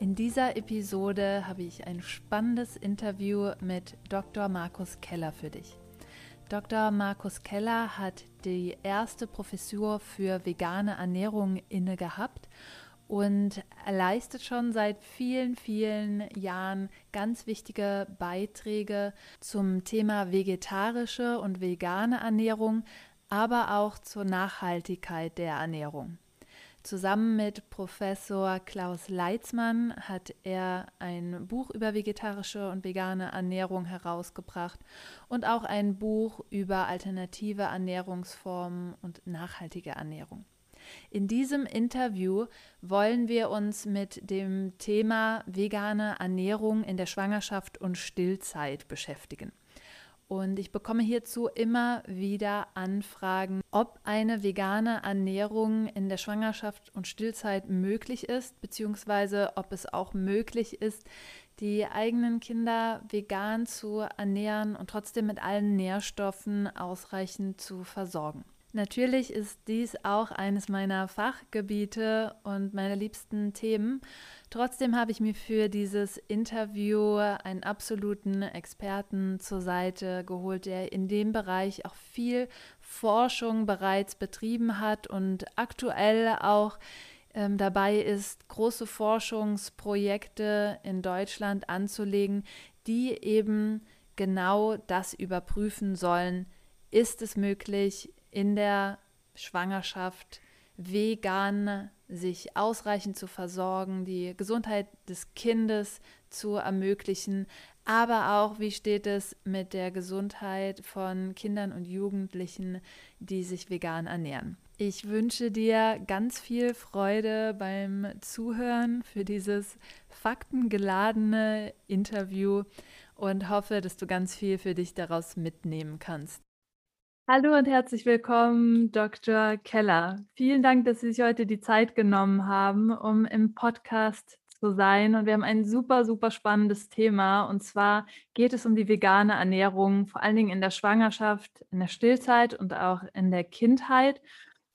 In dieser Episode habe ich ein spannendes Interview mit Dr. Markus Keller für dich. Dr. Markus Keller hat die erste Professur für vegane Ernährung inne gehabt und leistet schon seit vielen, vielen Jahren ganz wichtige Beiträge zum Thema vegetarische und vegane Ernährung, aber auch zur Nachhaltigkeit der Ernährung. Zusammen mit Professor Klaus Leitzmann hat er ein Buch über vegetarische und vegane Ernährung herausgebracht und auch ein Buch über alternative Ernährungsformen und nachhaltige Ernährung. In diesem Interview wollen wir uns mit dem Thema vegane Ernährung in der Schwangerschaft und Stillzeit beschäftigen. Und ich bekomme hierzu immer wieder Anfragen, ob eine vegane Ernährung in der Schwangerschaft und Stillzeit möglich ist, beziehungsweise ob es auch möglich ist, die eigenen Kinder vegan zu ernähren und trotzdem mit allen Nährstoffen ausreichend zu versorgen. Natürlich ist dies auch eines meiner Fachgebiete und meiner liebsten Themen. Trotzdem habe ich mir für dieses Interview einen absoluten Experten zur Seite geholt, der in dem Bereich auch viel Forschung bereits betrieben hat und aktuell auch ähm, dabei ist, große Forschungsprojekte in Deutschland anzulegen, die eben genau das überprüfen sollen. Ist es möglich, in der Schwangerschaft vegan sich ausreichend zu versorgen, die Gesundheit des Kindes zu ermöglichen, aber auch, wie steht es mit der Gesundheit von Kindern und Jugendlichen, die sich vegan ernähren. Ich wünsche dir ganz viel Freude beim Zuhören für dieses faktengeladene Interview und hoffe, dass du ganz viel für dich daraus mitnehmen kannst. Hallo und herzlich willkommen, Dr. Keller. Vielen Dank, dass Sie sich heute die Zeit genommen haben, um im Podcast zu sein. Und wir haben ein super, super spannendes Thema. Und zwar geht es um die vegane Ernährung, vor allen Dingen in der Schwangerschaft, in der Stillzeit und auch in der Kindheit.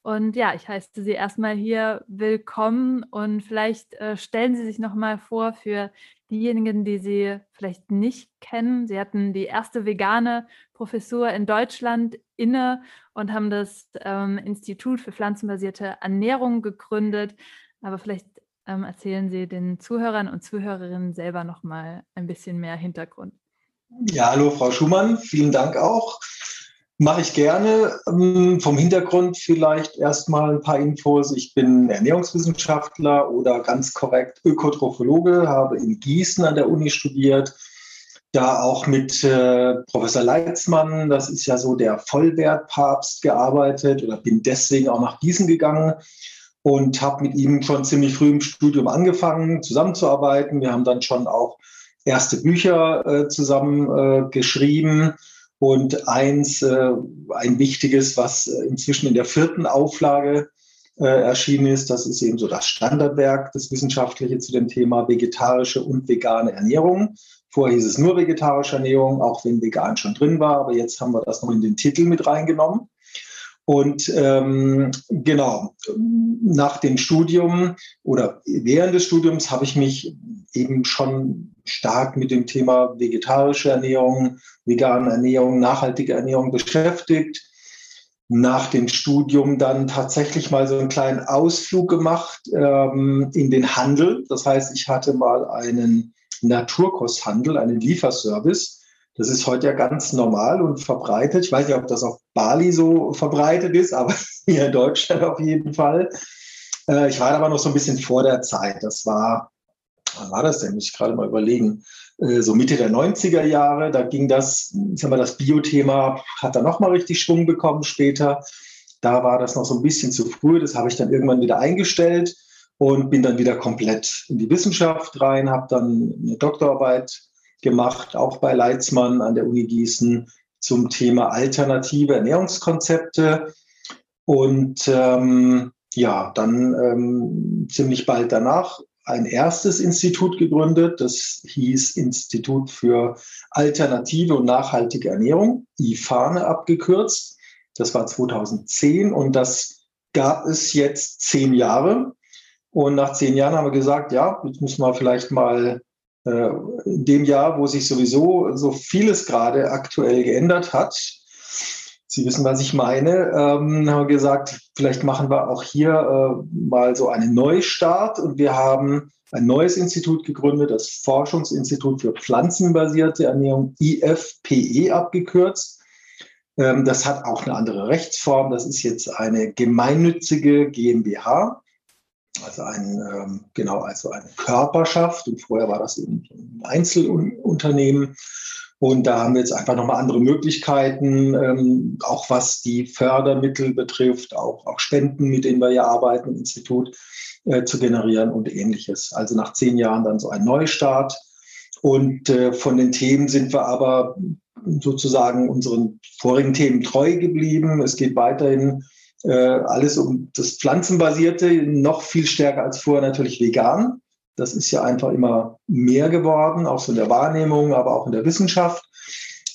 Und ja, ich heiße Sie erstmal hier willkommen und vielleicht äh, stellen Sie sich noch mal vor für diejenigen, die Sie vielleicht nicht kennen. Sie hatten die erste vegane Professur in Deutschland inne und haben das ähm, Institut für pflanzenbasierte Ernährung gegründet. Aber vielleicht ähm, erzählen Sie den Zuhörern und Zuhörerinnen selber noch mal ein bisschen mehr Hintergrund. Ja, hallo Frau Schumann, vielen Dank auch. Mache ich gerne. Ähm, vom Hintergrund vielleicht erstmal ein paar Infos. Ich bin Ernährungswissenschaftler oder ganz korrekt Ökotrophologe, habe in Gießen an der Uni studiert, da auch mit äh, Professor Leitzmann, das ist ja so der Vollwertpapst, gearbeitet oder bin deswegen auch nach Gießen gegangen und habe mit ihm schon ziemlich früh im Studium angefangen, zusammenzuarbeiten. Wir haben dann schon auch erste Bücher äh, zusammen äh, geschrieben und eins, äh, ein wichtiges, was inzwischen in der vierten Auflage äh, erschienen ist, das ist eben so das Standardwerk, das Wissenschaftliche zu dem Thema vegetarische und vegane Ernährung. Vorher hieß es nur vegetarische Ernährung, auch wenn vegan schon drin war, aber jetzt haben wir das noch in den Titel mit reingenommen. Und ähm, genau, nach dem Studium oder während des Studiums habe ich mich eben schon stark mit dem Thema vegetarische Ernährung, vegane Ernährung, nachhaltige Ernährung beschäftigt. Nach dem Studium dann tatsächlich mal so einen kleinen Ausflug gemacht ähm, in den Handel. Das heißt, ich hatte mal einen Naturkosthandel, einen Lieferservice das ist heute ja ganz normal und verbreitet. Ich weiß nicht, ob das auf Bali so verbreitet ist, aber hier in Deutschland auf jeden Fall. Äh, ich war aber noch so ein bisschen vor der Zeit. Das war, wann war das denn? Muss ich gerade mal überlegen. Äh, so Mitte der 90er Jahre, da ging das, ich sag mal, das Bio-Thema hat dann nochmal richtig Schwung bekommen später. Da war das noch so ein bisschen zu früh. Das habe ich dann irgendwann wieder eingestellt und bin dann wieder komplett in die Wissenschaft rein, habe dann eine Doktorarbeit gemacht, auch bei Leitzmann an der Uni Gießen zum Thema alternative Ernährungskonzepte. Und ähm, ja, dann ähm, ziemlich bald danach ein erstes Institut gegründet. Das hieß Institut für alternative und nachhaltige Ernährung, IFANE abgekürzt. Das war 2010 und das gab es jetzt zehn Jahre. Und nach zehn Jahren haben wir gesagt, ja, jetzt müssen wir vielleicht mal in dem Jahr, wo sich sowieso so vieles gerade aktuell geändert hat, Sie wissen, was ich meine, ähm, haben gesagt, vielleicht machen wir auch hier äh, mal so einen Neustart und wir haben ein neues Institut gegründet, das Forschungsinstitut für pflanzenbasierte Ernährung, IFPE abgekürzt. Ähm, das hat auch eine andere Rechtsform. Das ist jetzt eine gemeinnützige GmbH, also ein, ähm, genau, also eine Körperschaft. Und vorher war das ein Einzelunternehmen. Und da haben wir jetzt einfach nochmal andere Möglichkeiten, ähm, auch was die Fördermittel betrifft, auch, auch Spenden, mit denen wir hier arbeiten im Institut, äh, zu generieren und ähnliches. Also nach zehn Jahren dann so ein Neustart. Und äh, von den Themen sind wir aber sozusagen unseren vorigen Themen treu geblieben. Es geht weiterhin alles um das Pflanzenbasierte, noch viel stärker als vorher natürlich vegan. Das ist ja einfach immer mehr geworden, auch so in der Wahrnehmung, aber auch in der Wissenschaft.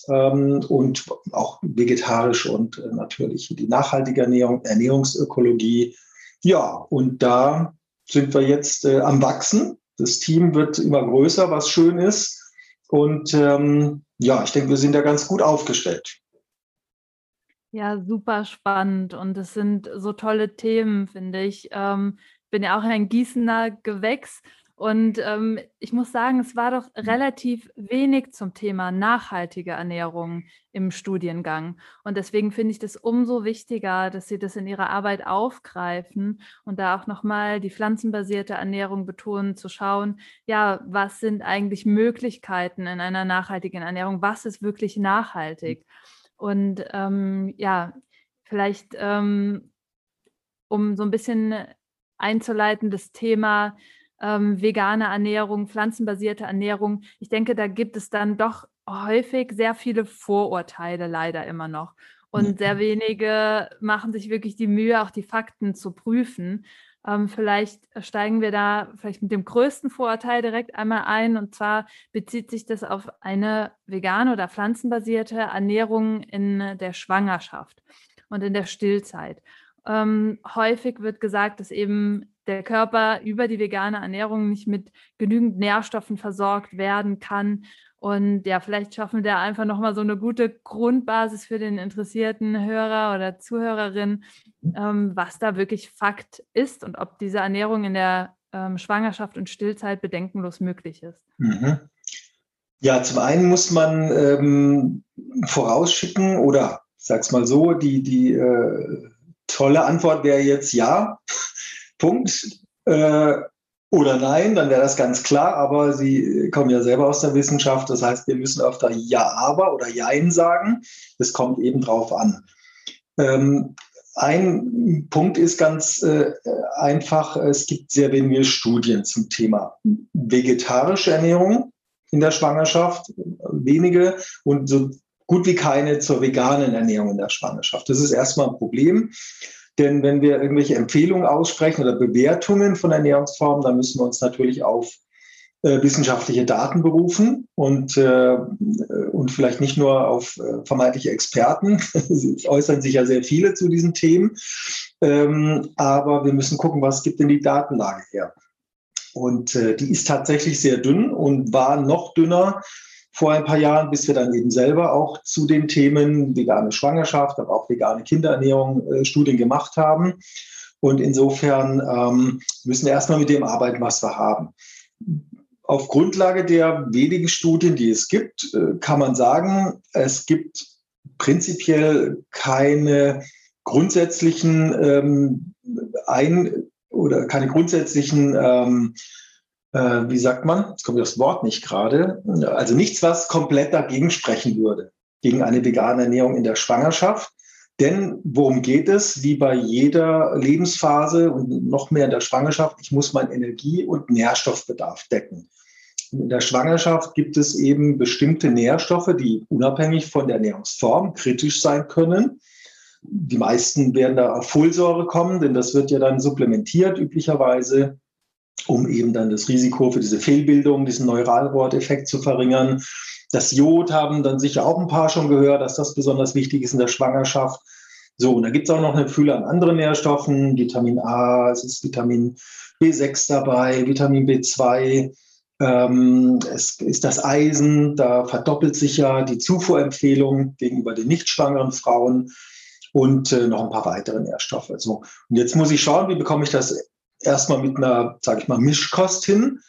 Ähm, und auch vegetarisch und äh, natürlich die nachhaltige Ernährung, Ernährungsökologie. Ja, und da sind wir jetzt äh, am Wachsen. Das Team wird immer größer, was schön ist. Und ähm, ja, ich denke, wir sind da ganz gut aufgestellt. Ja, super spannend und es sind so tolle Themen, finde ich. Ähm, bin ja auch ein Gießener Gewächs und ähm, ich muss sagen, es war doch mhm. relativ wenig zum Thema nachhaltige Ernährung im Studiengang. Und deswegen finde ich das umso wichtiger, dass Sie das in Ihrer Arbeit aufgreifen und da auch nochmal die pflanzenbasierte Ernährung betonen, zu schauen, ja, was sind eigentlich Möglichkeiten in einer nachhaltigen Ernährung? Was ist wirklich nachhaltig? Und ähm, ja, vielleicht ähm, um so ein bisschen einzuleiten, das Thema ähm, vegane Ernährung, pflanzenbasierte Ernährung. Ich denke, da gibt es dann doch häufig sehr viele Vorurteile leider immer noch. Und sehr wenige machen sich wirklich die Mühe, auch die Fakten zu prüfen. Ähm, vielleicht steigen wir da vielleicht mit dem größten Vorurteil direkt einmal ein. Und zwar bezieht sich das auf eine vegane oder pflanzenbasierte Ernährung in der Schwangerschaft und in der Stillzeit. Ähm, häufig wird gesagt, dass eben der Körper über die vegane Ernährung nicht mit genügend Nährstoffen versorgt werden kann. Und ja, vielleicht schaffen wir da einfach nochmal so eine gute Grundbasis für den interessierten Hörer oder Zuhörerin, ähm, was da wirklich Fakt ist und ob diese Ernährung in der ähm, Schwangerschaft und Stillzeit bedenkenlos möglich ist. Mhm. Ja, zum einen muss man ähm, vorausschicken oder sag's mal so, die, die äh, tolle Antwort wäre jetzt ja. Punkt. Äh, oder nein, dann wäre das ganz klar, aber Sie kommen ja selber aus der Wissenschaft, das heißt, wir müssen öfter Ja, aber oder Jein sagen. Es kommt eben drauf an. Ähm, ein Punkt ist ganz äh, einfach, es gibt sehr wenige Studien zum Thema vegetarische Ernährung in der Schwangerschaft, wenige und so gut wie keine zur veganen Ernährung in der Schwangerschaft. Das ist erstmal ein Problem. Denn wenn wir irgendwelche Empfehlungen aussprechen oder Bewertungen von Ernährungsformen, dann müssen wir uns natürlich auf äh, wissenschaftliche Daten berufen und, äh, und vielleicht nicht nur auf äh, vermeintliche Experten. es äußern sich ja sehr viele zu diesen Themen. Ähm, aber wir müssen gucken, was gibt denn die Datenlage her. Und äh, die ist tatsächlich sehr dünn und war noch dünner vor ein paar Jahren, bis wir dann eben selber auch zu den Themen vegane Schwangerschaft, aber auch vegane Kinderernährung äh, Studien gemacht haben. Und insofern ähm, müssen wir erstmal mit dem arbeiten, was wir haben. Auf Grundlage der wenigen Studien, die es gibt, äh, kann man sagen, es gibt prinzipiell keine grundsätzlichen ähm, ein oder keine grundsätzlichen ähm, äh, wie sagt man, jetzt kommt das Wort nicht gerade, also nichts, was komplett dagegen sprechen würde, gegen eine vegane Ernährung in der Schwangerschaft. Denn worum geht es? Wie bei jeder Lebensphase und noch mehr in der Schwangerschaft, ich muss meinen Energie- und Nährstoffbedarf decken. In der Schwangerschaft gibt es eben bestimmte Nährstoffe, die unabhängig von der Ernährungsform kritisch sein können. Die meisten werden da auf Folsäure kommen, denn das wird ja dann supplementiert üblicherweise, um eben dann das Risiko für diese Fehlbildung, diesen Neuralbordeffekt zu verringern. Das Jod haben dann sicher auch ein paar schon gehört, dass das besonders wichtig ist in der Schwangerschaft. So, und da gibt es auch noch eine Fülle an anderen Nährstoffen, Vitamin A, es ist Vitamin B6 dabei, Vitamin B2, ähm, es ist das Eisen, da verdoppelt sich ja die Zufuhrempfehlung gegenüber den nicht schwangeren Frauen und äh, noch ein paar weitere Nährstoffe. So, und jetzt muss ich schauen, wie bekomme ich das erstmal mit einer, sage ich mal, Mischkost hin.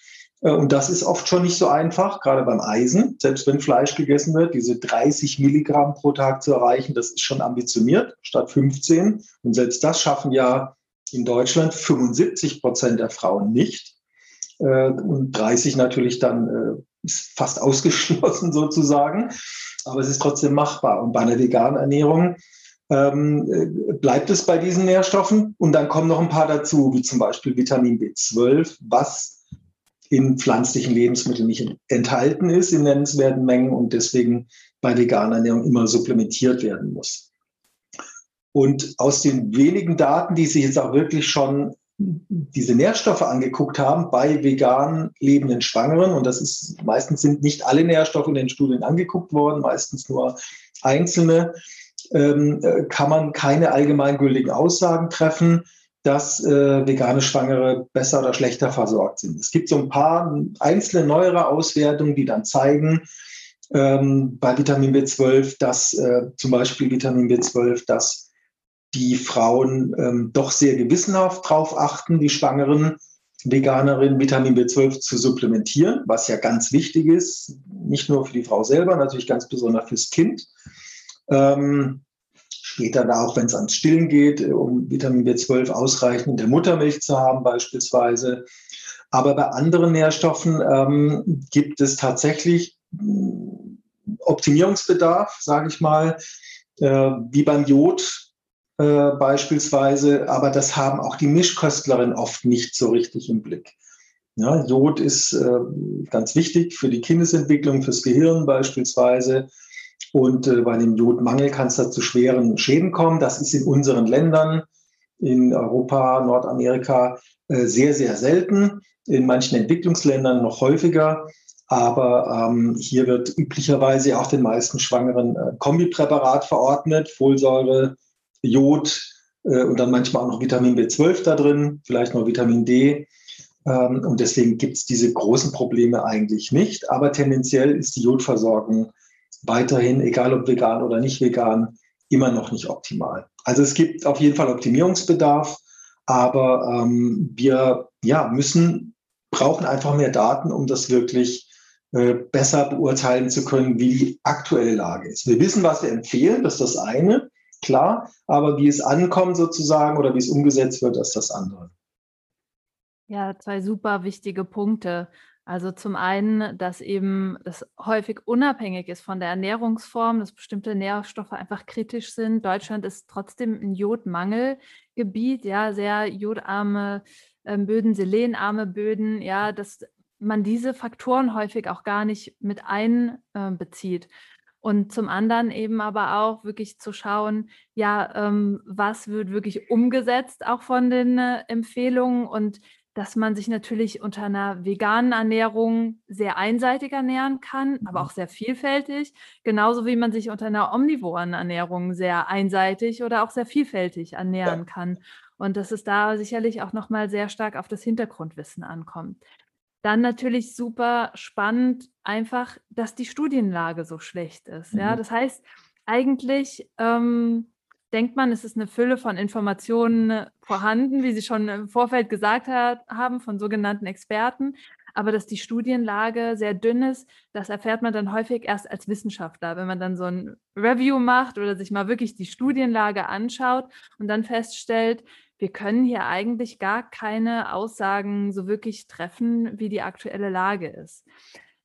Äh, und das ist oft schon nicht so einfach, gerade beim Eisen. Selbst wenn Fleisch gegessen wird, diese 30 Milligramm pro Tag zu erreichen, das ist schon ambitioniert, statt 15. Und selbst das schaffen ja in Deutschland 75 Prozent der Frauen nicht. Äh, und 30 natürlich dann äh, ist fast ausgeschlossen sozusagen. Aber es ist trotzdem machbar. Und bei einer veganen Ernährung ähm, äh, bleibt es bei diesen Nährstoffen. Und dann kommen noch ein paar dazu, wie zum Beispiel Vitamin B12, was in pflanzlichen Lebensmitteln nicht enthalten ist in nennenswerten Mengen und deswegen bei veganer Ernährung immer supplementiert werden muss. Und aus den wenigen Daten, die sich jetzt auch wirklich schon diese Nährstoffe angeguckt haben bei vegan lebenden Schwangeren, und das ist meistens sind nicht alle Nährstoffe in den Studien angeguckt worden, meistens nur einzelne, ähm, äh, kann man keine allgemeingültigen Aussagen treffen, dass äh, vegane Schwangere besser oder schlechter versorgt sind. Es gibt so ein paar einzelne neuere Auswertungen, die dann zeigen, ähm, bei Vitamin B12, dass äh, zum Beispiel Vitamin B12, dass die Frauen ähm, doch sehr gewissenhaft darauf achten, die schwangeren Veganerinnen Vitamin B12 zu supplementieren, was ja ganz wichtig ist, nicht nur für die Frau selber, natürlich ganz besonders fürs Kind. Ähm, später da auch, wenn es ans Stillen geht, äh, um Vitamin B12 ausreichend in der Muttermilch zu haben beispielsweise. Aber bei anderen Nährstoffen ähm, gibt es tatsächlich hm, Optimierungsbedarf, sage ich mal, äh, wie beim Jod äh, beispielsweise, aber das haben auch die Mischköstlerinnen oft nicht so richtig im Blick. Ja, Jod ist äh, ganz wichtig für die Kindesentwicklung, fürs Gehirn beispielsweise. Und äh, bei dem Jodmangel kann es da zu schweren Schäden kommen. Das ist in unseren Ländern, in Europa, Nordamerika, äh, sehr, sehr selten. In manchen Entwicklungsländern noch häufiger. Aber ähm, hier wird üblicherweise auch den meisten Schwangeren äh, Kombipräparat verordnet, Folsäure, Jod äh, und dann manchmal auch noch Vitamin B12 da drin, vielleicht noch Vitamin D. Ähm, und deswegen gibt es diese großen Probleme eigentlich nicht. Aber tendenziell ist die Jodversorgung weiterhin, egal ob vegan oder nicht vegan, immer noch nicht optimal. Also es gibt auf jeden Fall Optimierungsbedarf, aber ähm, wir ja, müssen, brauchen einfach mehr Daten, um das wirklich äh, besser beurteilen zu können, wie die aktuelle Lage ist. Wir wissen, was wir empfehlen, das ist das eine klar, aber wie es ankommt sozusagen oder wie es umgesetzt wird, ist das andere. Ja, zwei super wichtige Punkte. Also zum einen, dass eben das häufig unabhängig ist von der Ernährungsform, dass bestimmte Nährstoffe einfach kritisch sind. Deutschland ist trotzdem ein Jodmangelgebiet, ja, sehr jodarme ähm, Böden, selenarme Böden, ja, dass man diese Faktoren häufig auch gar nicht mit einbezieht. Äh, und zum anderen eben aber auch wirklich zu schauen, ja, ähm, was wird wirklich umgesetzt auch von den äh, Empfehlungen und dass man sich natürlich unter einer veganen Ernährung sehr einseitig ernähren kann, aber mhm. auch sehr vielfältig, genauso wie man sich unter einer omnivoren Ernährung sehr einseitig oder auch sehr vielfältig ernähren kann. Und dass es da sicherlich auch nochmal sehr stark auf das Hintergrundwissen ankommt. Dann natürlich super spannend, einfach, dass die Studienlage so schlecht ist. Mhm. Ja, das heißt, eigentlich ähm, denkt man, es ist eine Fülle von Informationen vorhanden, wie Sie schon im Vorfeld gesagt hat, haben, von sogenannten Experten. Aber dass die Studienlage sehr dünn ist, das erfährt man dann häufig erst als Wissenschaftler, wenn man dann so ein Review macht oder sich mal wirklich die Studienlage anschaut und dann feststellt, wir können hier eigentlich gar keine Aussagen so wirklich treffen, wie die aktuelle Lage ist.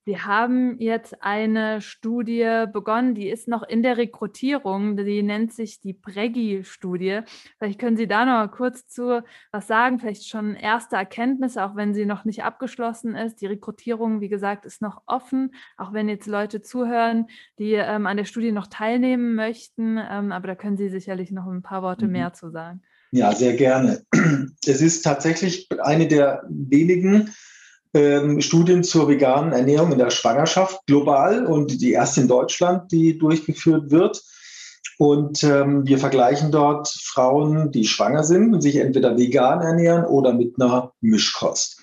Sie haben jetzt eine Studie begonnen, die ist noch in der Rekrutierung, die nennt sich die Preggi-Studie. Vielleicht können Sie da noch mal kurz zu was sagen, vielleicht schon erste Erkenntnisse, auch wenn sie noch nicht abgeschlossen ist. Die Rekrutierung, wie gesagt, ist noch offen, auch wenn jetzt Leute zuhören, die ähm, an der Studie noch teilnehmen möchten. Ähm, aber da können Sie sicherlich noch ein paar Worte mhm. mehr zu sagen. Ja, sehr gerne. Es ist tatsächlich eine der wenigen ähm, Studien zur veganen Ernährung in der Schwangerschaft global und die erste in Deutschland, die durchgeführt wird. Und ähm, wir vergleichen dort Frauen, die schwanger sind und sich entweder vegan ernähren oder mit einer Mischkost.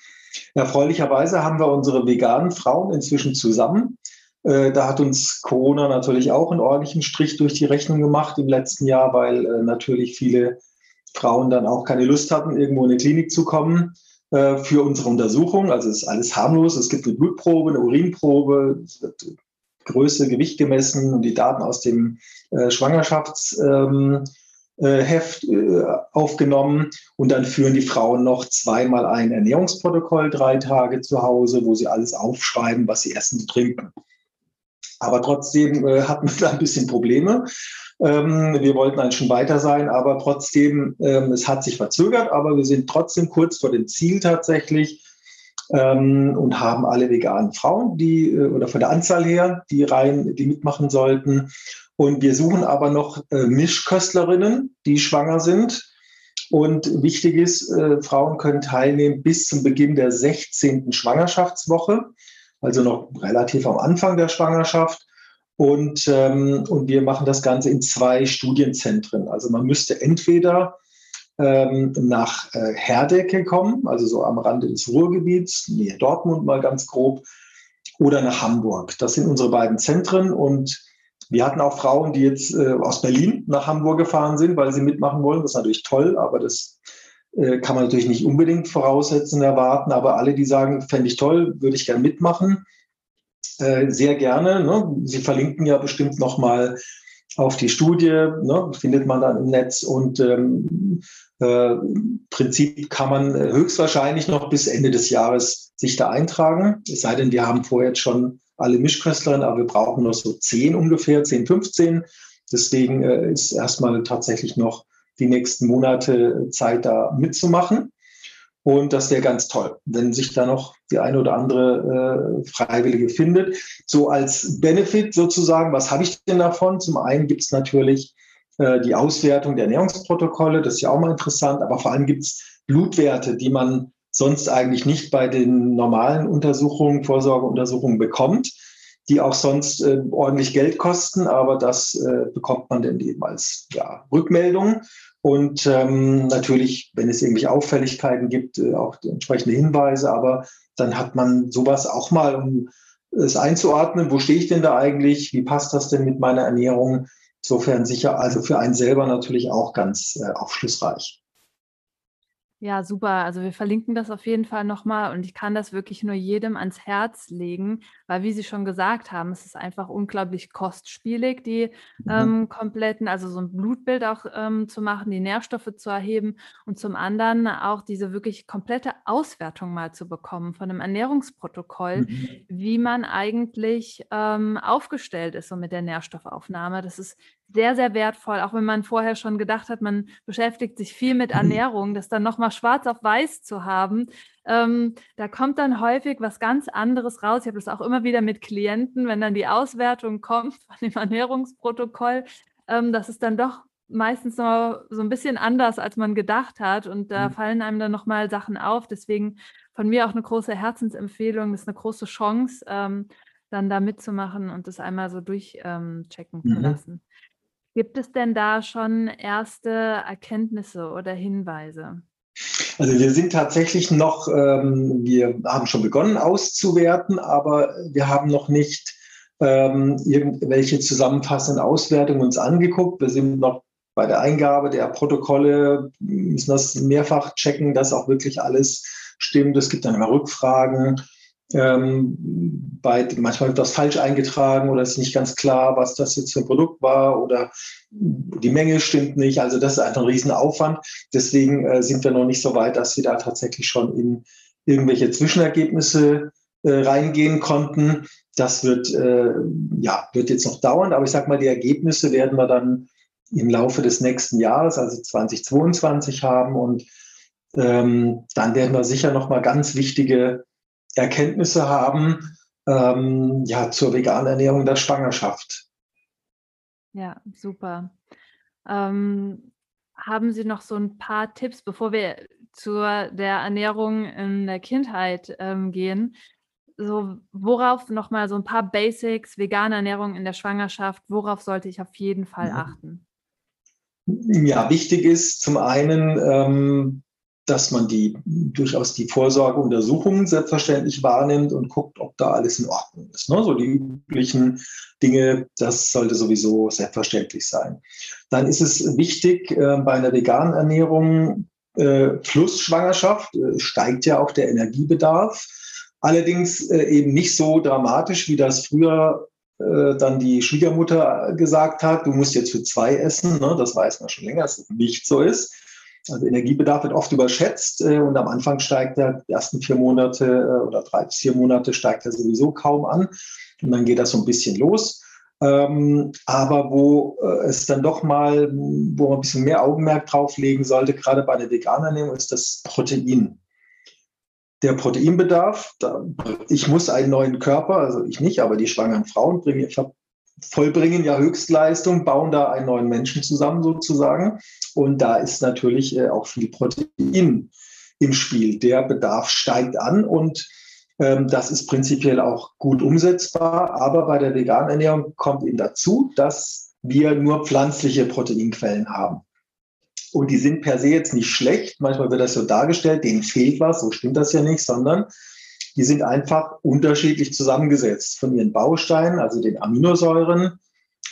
Erfreulicherweise haben wir unsere veganen Frauen inzwischen zusammen. Äh, da hat uns Corona natürlich auch einen ordentlichen Strich durch die Rechnung gemacht im letzten Jahr, weil äh, natürlich viele Frauen dann auch keine Lust hatten, irgendwo in eine Klinik zu kommen. Äh, für unsere Untersuchung. Also es ist alles harmlos. Es gibt eine Blutprobe, eine Urinprobe, Größe, Gewicht gemessen und die Daten aus dem äh, Schwangerschaftsheft ähm, äh, aufgenommen. Und dann führen die Frauen noch zweimal ein Ernährungsprotokoll, drei Tage zu Hause, wo sie alles aufschreiben, was sie essen und trinken. Aber trotzdem äh, hatten wir da ein bisschen Probleme. Ähm, wir wollten eigentlich schon weiter sein, aber trotzdem, ähm, es hat sich verzögert, aber wir sind trotzdem kurz vor dem Ziel tatsächlich ähm, und haben alle veganen Frauen, die äh, oder von der Anzahl her, die rein, die mitmachen sollten. Und wir suchen aber noch äh, Mischköstlerinnen, die schwanger sind. Und wichtig ist, äh, Frauen können teilnehmen bis zum Beginn der 16. Schwangerschaftswoche, also noch relativ am Anfang der Schwangerschaft. Und, ähm, und wir machen das Ganze in zwei Studienzentren. Also man müsste entweder ähm, nach äh, Herdecke kommen, also so am Rande des Ruhrgebiets, nähe Dortmund mal ganz grob, oder nach Hamburg. Das sind unsere beiden Zentren. Und wir hatten auch Frauen, die jetzt äh, aus Berlin nach Hamburg gefahren sind, weil sie mitmachen wollen. Das ist natürlich toll, aber das äh, kann man natürlich nicht unbedingt voraussetzen, erwarten. Aber alle, die sagen, fände ich toll, würde ich gerne mitmachen, äh, sehr gerne. Ne? Sie verlinken ja bestimmt nochmal auf die Studie, ne? findet man dann im Netz und ähm, äh, im Prinzip kann man höchstwahrscheinlich noch bis Ende des Jahres sich da eintragen. Es sei denn, wir haben vorher schon alle Mischköstlerinnen, aber wir brauchen noch so zehn ungefähr, 10, 15. Deswegen äh, ist erstmal tatsächlich noch die nächsten Monate Zeit, da mitzumachen. Und das wäre ganz toll, wenn sich da noch die eine oder andere äh, Freiwillige findet. So als Benefit sozusagen, was habe ich denn davon? Zum einen gibt es natürlich äh, die Auswertung der Ernährungsprotokolle, das ist ja auch mal interessant, aber vor allem gibt es Blutwerte, die man sonst eigentlich nicht bei den normalen Untersuchungen, Vorsorgeuntersuchungen bekommt, die auch sonst äh, ordentlich Geld kosten, aber das äh, bekommt man dann eben als ja, Rückmeldung. Und ähm, natürlich, wenn es irgendwelche Auffälligkeiten gibt, äh, auch entsprechende Hinweise, aber dann hat man sowas auch mal, um es einzuordnen, wo stehe ich denn da eigentlich, wie passt das denn mit meiner Ernährung? Insofern sicher, also für einen selber natürlich auch ganz äh, aufschlussreich. Ja, super. Also wir verlinken das auf jeden Fall nochmal und ich kann das wirklich nur jedem ans Herz legen, weil wie Sie schon gesagt haben, es ist einfach unglaublich kostspielig, die mhm. ähm, kompletten, also so ein Blutbild auch ähm, zu machen, die Nährstoffe zu erheben und zum anderen auch diese wirklich komplette Auswertung mal zu bekommen von einem Ernährungsprotokoll, mhm. wie man eigentlich ähm, aufgestellt ist so mit der Nährstoffaufnahme. Das ist sehr, sehr wertvoll, auch wenn man vorher schon gedacht hat, man beschäftigt sich viel mit mhm. Ernährung, das dann nochmal schwarz auf weiß zu haben. Ähm, da kommt dann häufig was ganz anderes raus. Ich habe das auch immer wieder mit Klienten, wenn dann die Auswertung kommt von dem Ernährungsprotokoll, ähm, das ist dann doch meistens noch so ein bisschen anders, als man gedacht hat. Und da mhm. fallen einem dann nochmal Sachen auf. Deswegen von mir auch eine große Herzensempfehlung, das ist eine große Chance, ähm, dann da mitzumachen und das einmal so durchchecken ähm, mhm. zu lassen. Gibt es denn da schon erste Erkenntnisse oder Hinweise? Also wir sind tatsächlich noch, ähm, wir haben schon begonnen auszuwerten, aber wir haben noch nicht ähm, irgendwelche zusammenfassenden Auswertungen uns angeguckt. Wir sind noch bei der Eingabe der Protokolle, müssen das mehrfach checken, dass auch wirklich alles stimmt. Es gibt dann immer Rückfragen. Ähm, bei, manchmal wird das falsch eingetragen oder ist nicht ganz klar, was das jetzt für ein Produkt war oder die Menge stimmt nicht. Also das ist einfach ein Riesenaufwand. Deswegen äh, sind wir noch nicht so weit, dass wir da tatsächlich schon in irgendwelche Zwischenergebnisse äh, reingehen konnten. Das wird, äh, ja, wird jetzt noch dauern, aber ich sage mal, die Ergebnisse werden wir dann im Laufe des nächsten Jahres, also 2022 haben und ähm, dann werden wir sicher noch mal ganz wichtige Erkenntnisse haben ähm, ja, zur veganen Ernährung der Schwangerschaft. Ja, super. Ähm, haben Sie noch so ein paar Tipps, bevor wir zur der Ernährung in der Kindheit ähm, gehen? So, worauf nochmal so ein paar Basics, vegane Ernährung in der Schwangerschaft, worauf sollte ich auf jeden Fall mhm. achten? Ja, wichtig ist zum einen, ähm, dass man die durchaus die Vorsorgeuntersuchungen selbstverständlich wahrnimmt und guckt, ob da alles in Ordnung ist. Ne? So die üblichen Dinge, das sollte sowieso selbstverständlich sein. Dann ist es wichtig, äh, bei einer veganen Ernährung, äh, Flussschwangerschaft, äh, steigt ja auch der Energiebedarf. Allerdings äh, eben nicht so dramatisch, wie das früher äh, dann die Schwiegermutter gesagt hat, du musst jetzt für zwei essen. Ne? Das weiß man schon länger, dass es nicht so ist. Also Energiebedarf wird oft überschätzt äh, und am Anfang steigt er, die ersten vier Monate äh, oder drei bis vier Monate steigt er sowieso kaum an und dann geht das so ein bisschen los. Ähm, aber wo äh, es dann doch mal, wo man ein bisschen mehr Augenmerk drauf legen sollte, gerade bei der veganen Ernährung, ist das Protein. Der Proteinbedarf, da, ich muss einen neuen Körper, also ich nicht, aber die schwangeren Frauen bringen, vollbringen ja Höchstleistung, bauen da einen neuen Menschen zusammen sozusagen. Und da ist natürlich äh, auch viel Protein im Spiel. Der Bedarf steigt an und ähm, das ist prinzipiell auch gut umsetzbar. Aber bei der veganen Ernährung kommt eben dazu, dass wir nur pflanzliche Proteinquellen haben. Und die sind per se jetzt nicht schlecht. Manchmal wird das so dargestellt, denen fehlt was. So stimmt das ja nicht, sondern die sind einfach unterschiedlich zusammengesetzt von ihren Bausteinen, also den Aminosäuren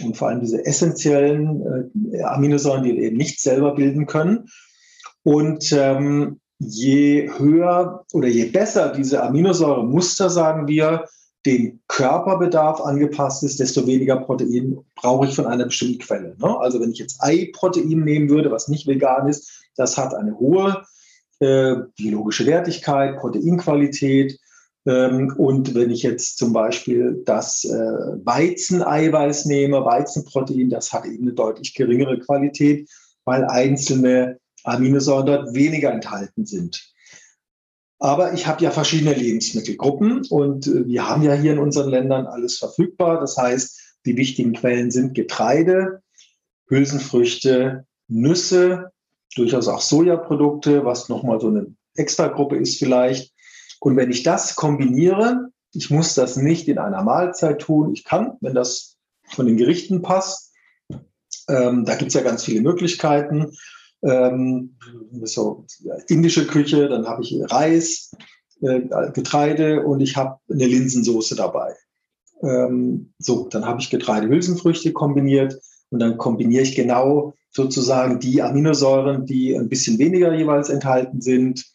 und vor allem diese essentiellen äh, Aminosäuren, die wir eben nicht selber bilden können. Und ähm, je höher oder je besser diese Aminosäuremuster, sagen wir, dem Körperbedarf angepasst ist, desto weniger Protein brauche ich von einer bestimmten Quelle. Ne? Also wenn ich jetzt Eiprotein nehmen würde, was nicht vegan ist, das hat eine hohe äh, biologische Wertigkeit, Proteinqualität, und wenn ich jetzt zum Beispiel das äh, Weizeneiweiß nehme, Weizenprotein, das hat eben eine deutlich geringere Qualität, weil einzelne Aminosäuren dort weniger enthalten sind. Aber ich habe ja verschiedene Lebensmittelgruppen und äh, wir haben ja hier in unseren Ländern alles verfügbar. Das heißt, die wichtigen Quellen sind Getreide, Hülsenfrüchte, Nüsse, durchaus auch Sojaprodukte, was nochmal so eine Extragruppe ist vielleicht. Und wenn ich das kombiniere, ich muss das nicht in einer Mahlzeit tun. Ich kann, wenn das von den Gerichten passt, ähm, da gibt es ja ganz viele Möglichkeiten. Ähm, so ja, indische Küche, dann habe ich Reis, äh, Getreide und ich habe eine Linsensoße dabei. Ähm, so, dann habe ich Getreide-Hülsenfrüchte kombiniert und dann kombiniere ich genau sozusagen die Aminosäuren, die ein bisschen weniger jeweils enthalten sind,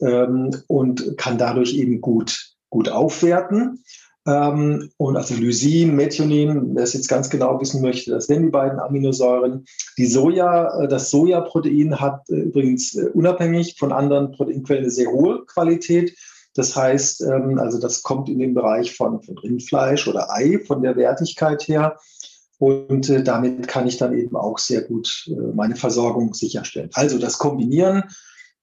ähm, und kann dadurch eben gut, gut aufwerten. Ähm, und also Lysin, Methionin, wer es jetzt ganz genau wissen möchte, das sind die beiden Aminosäuren. Die Soja, äh, das Sojaprotein hat äh, übrigens äh, unabhängig von anderen Proteinquellen eine sehr hohe Qualität. Das heißt, ähm, also das kommt in den Bereich von, von Rindfleisch oder Ei von der Wertigkeit her. Und äh, damit kann ich dann eben auch sehr gut äh, meine Versorgung sicherstellen. Also das Kombinieren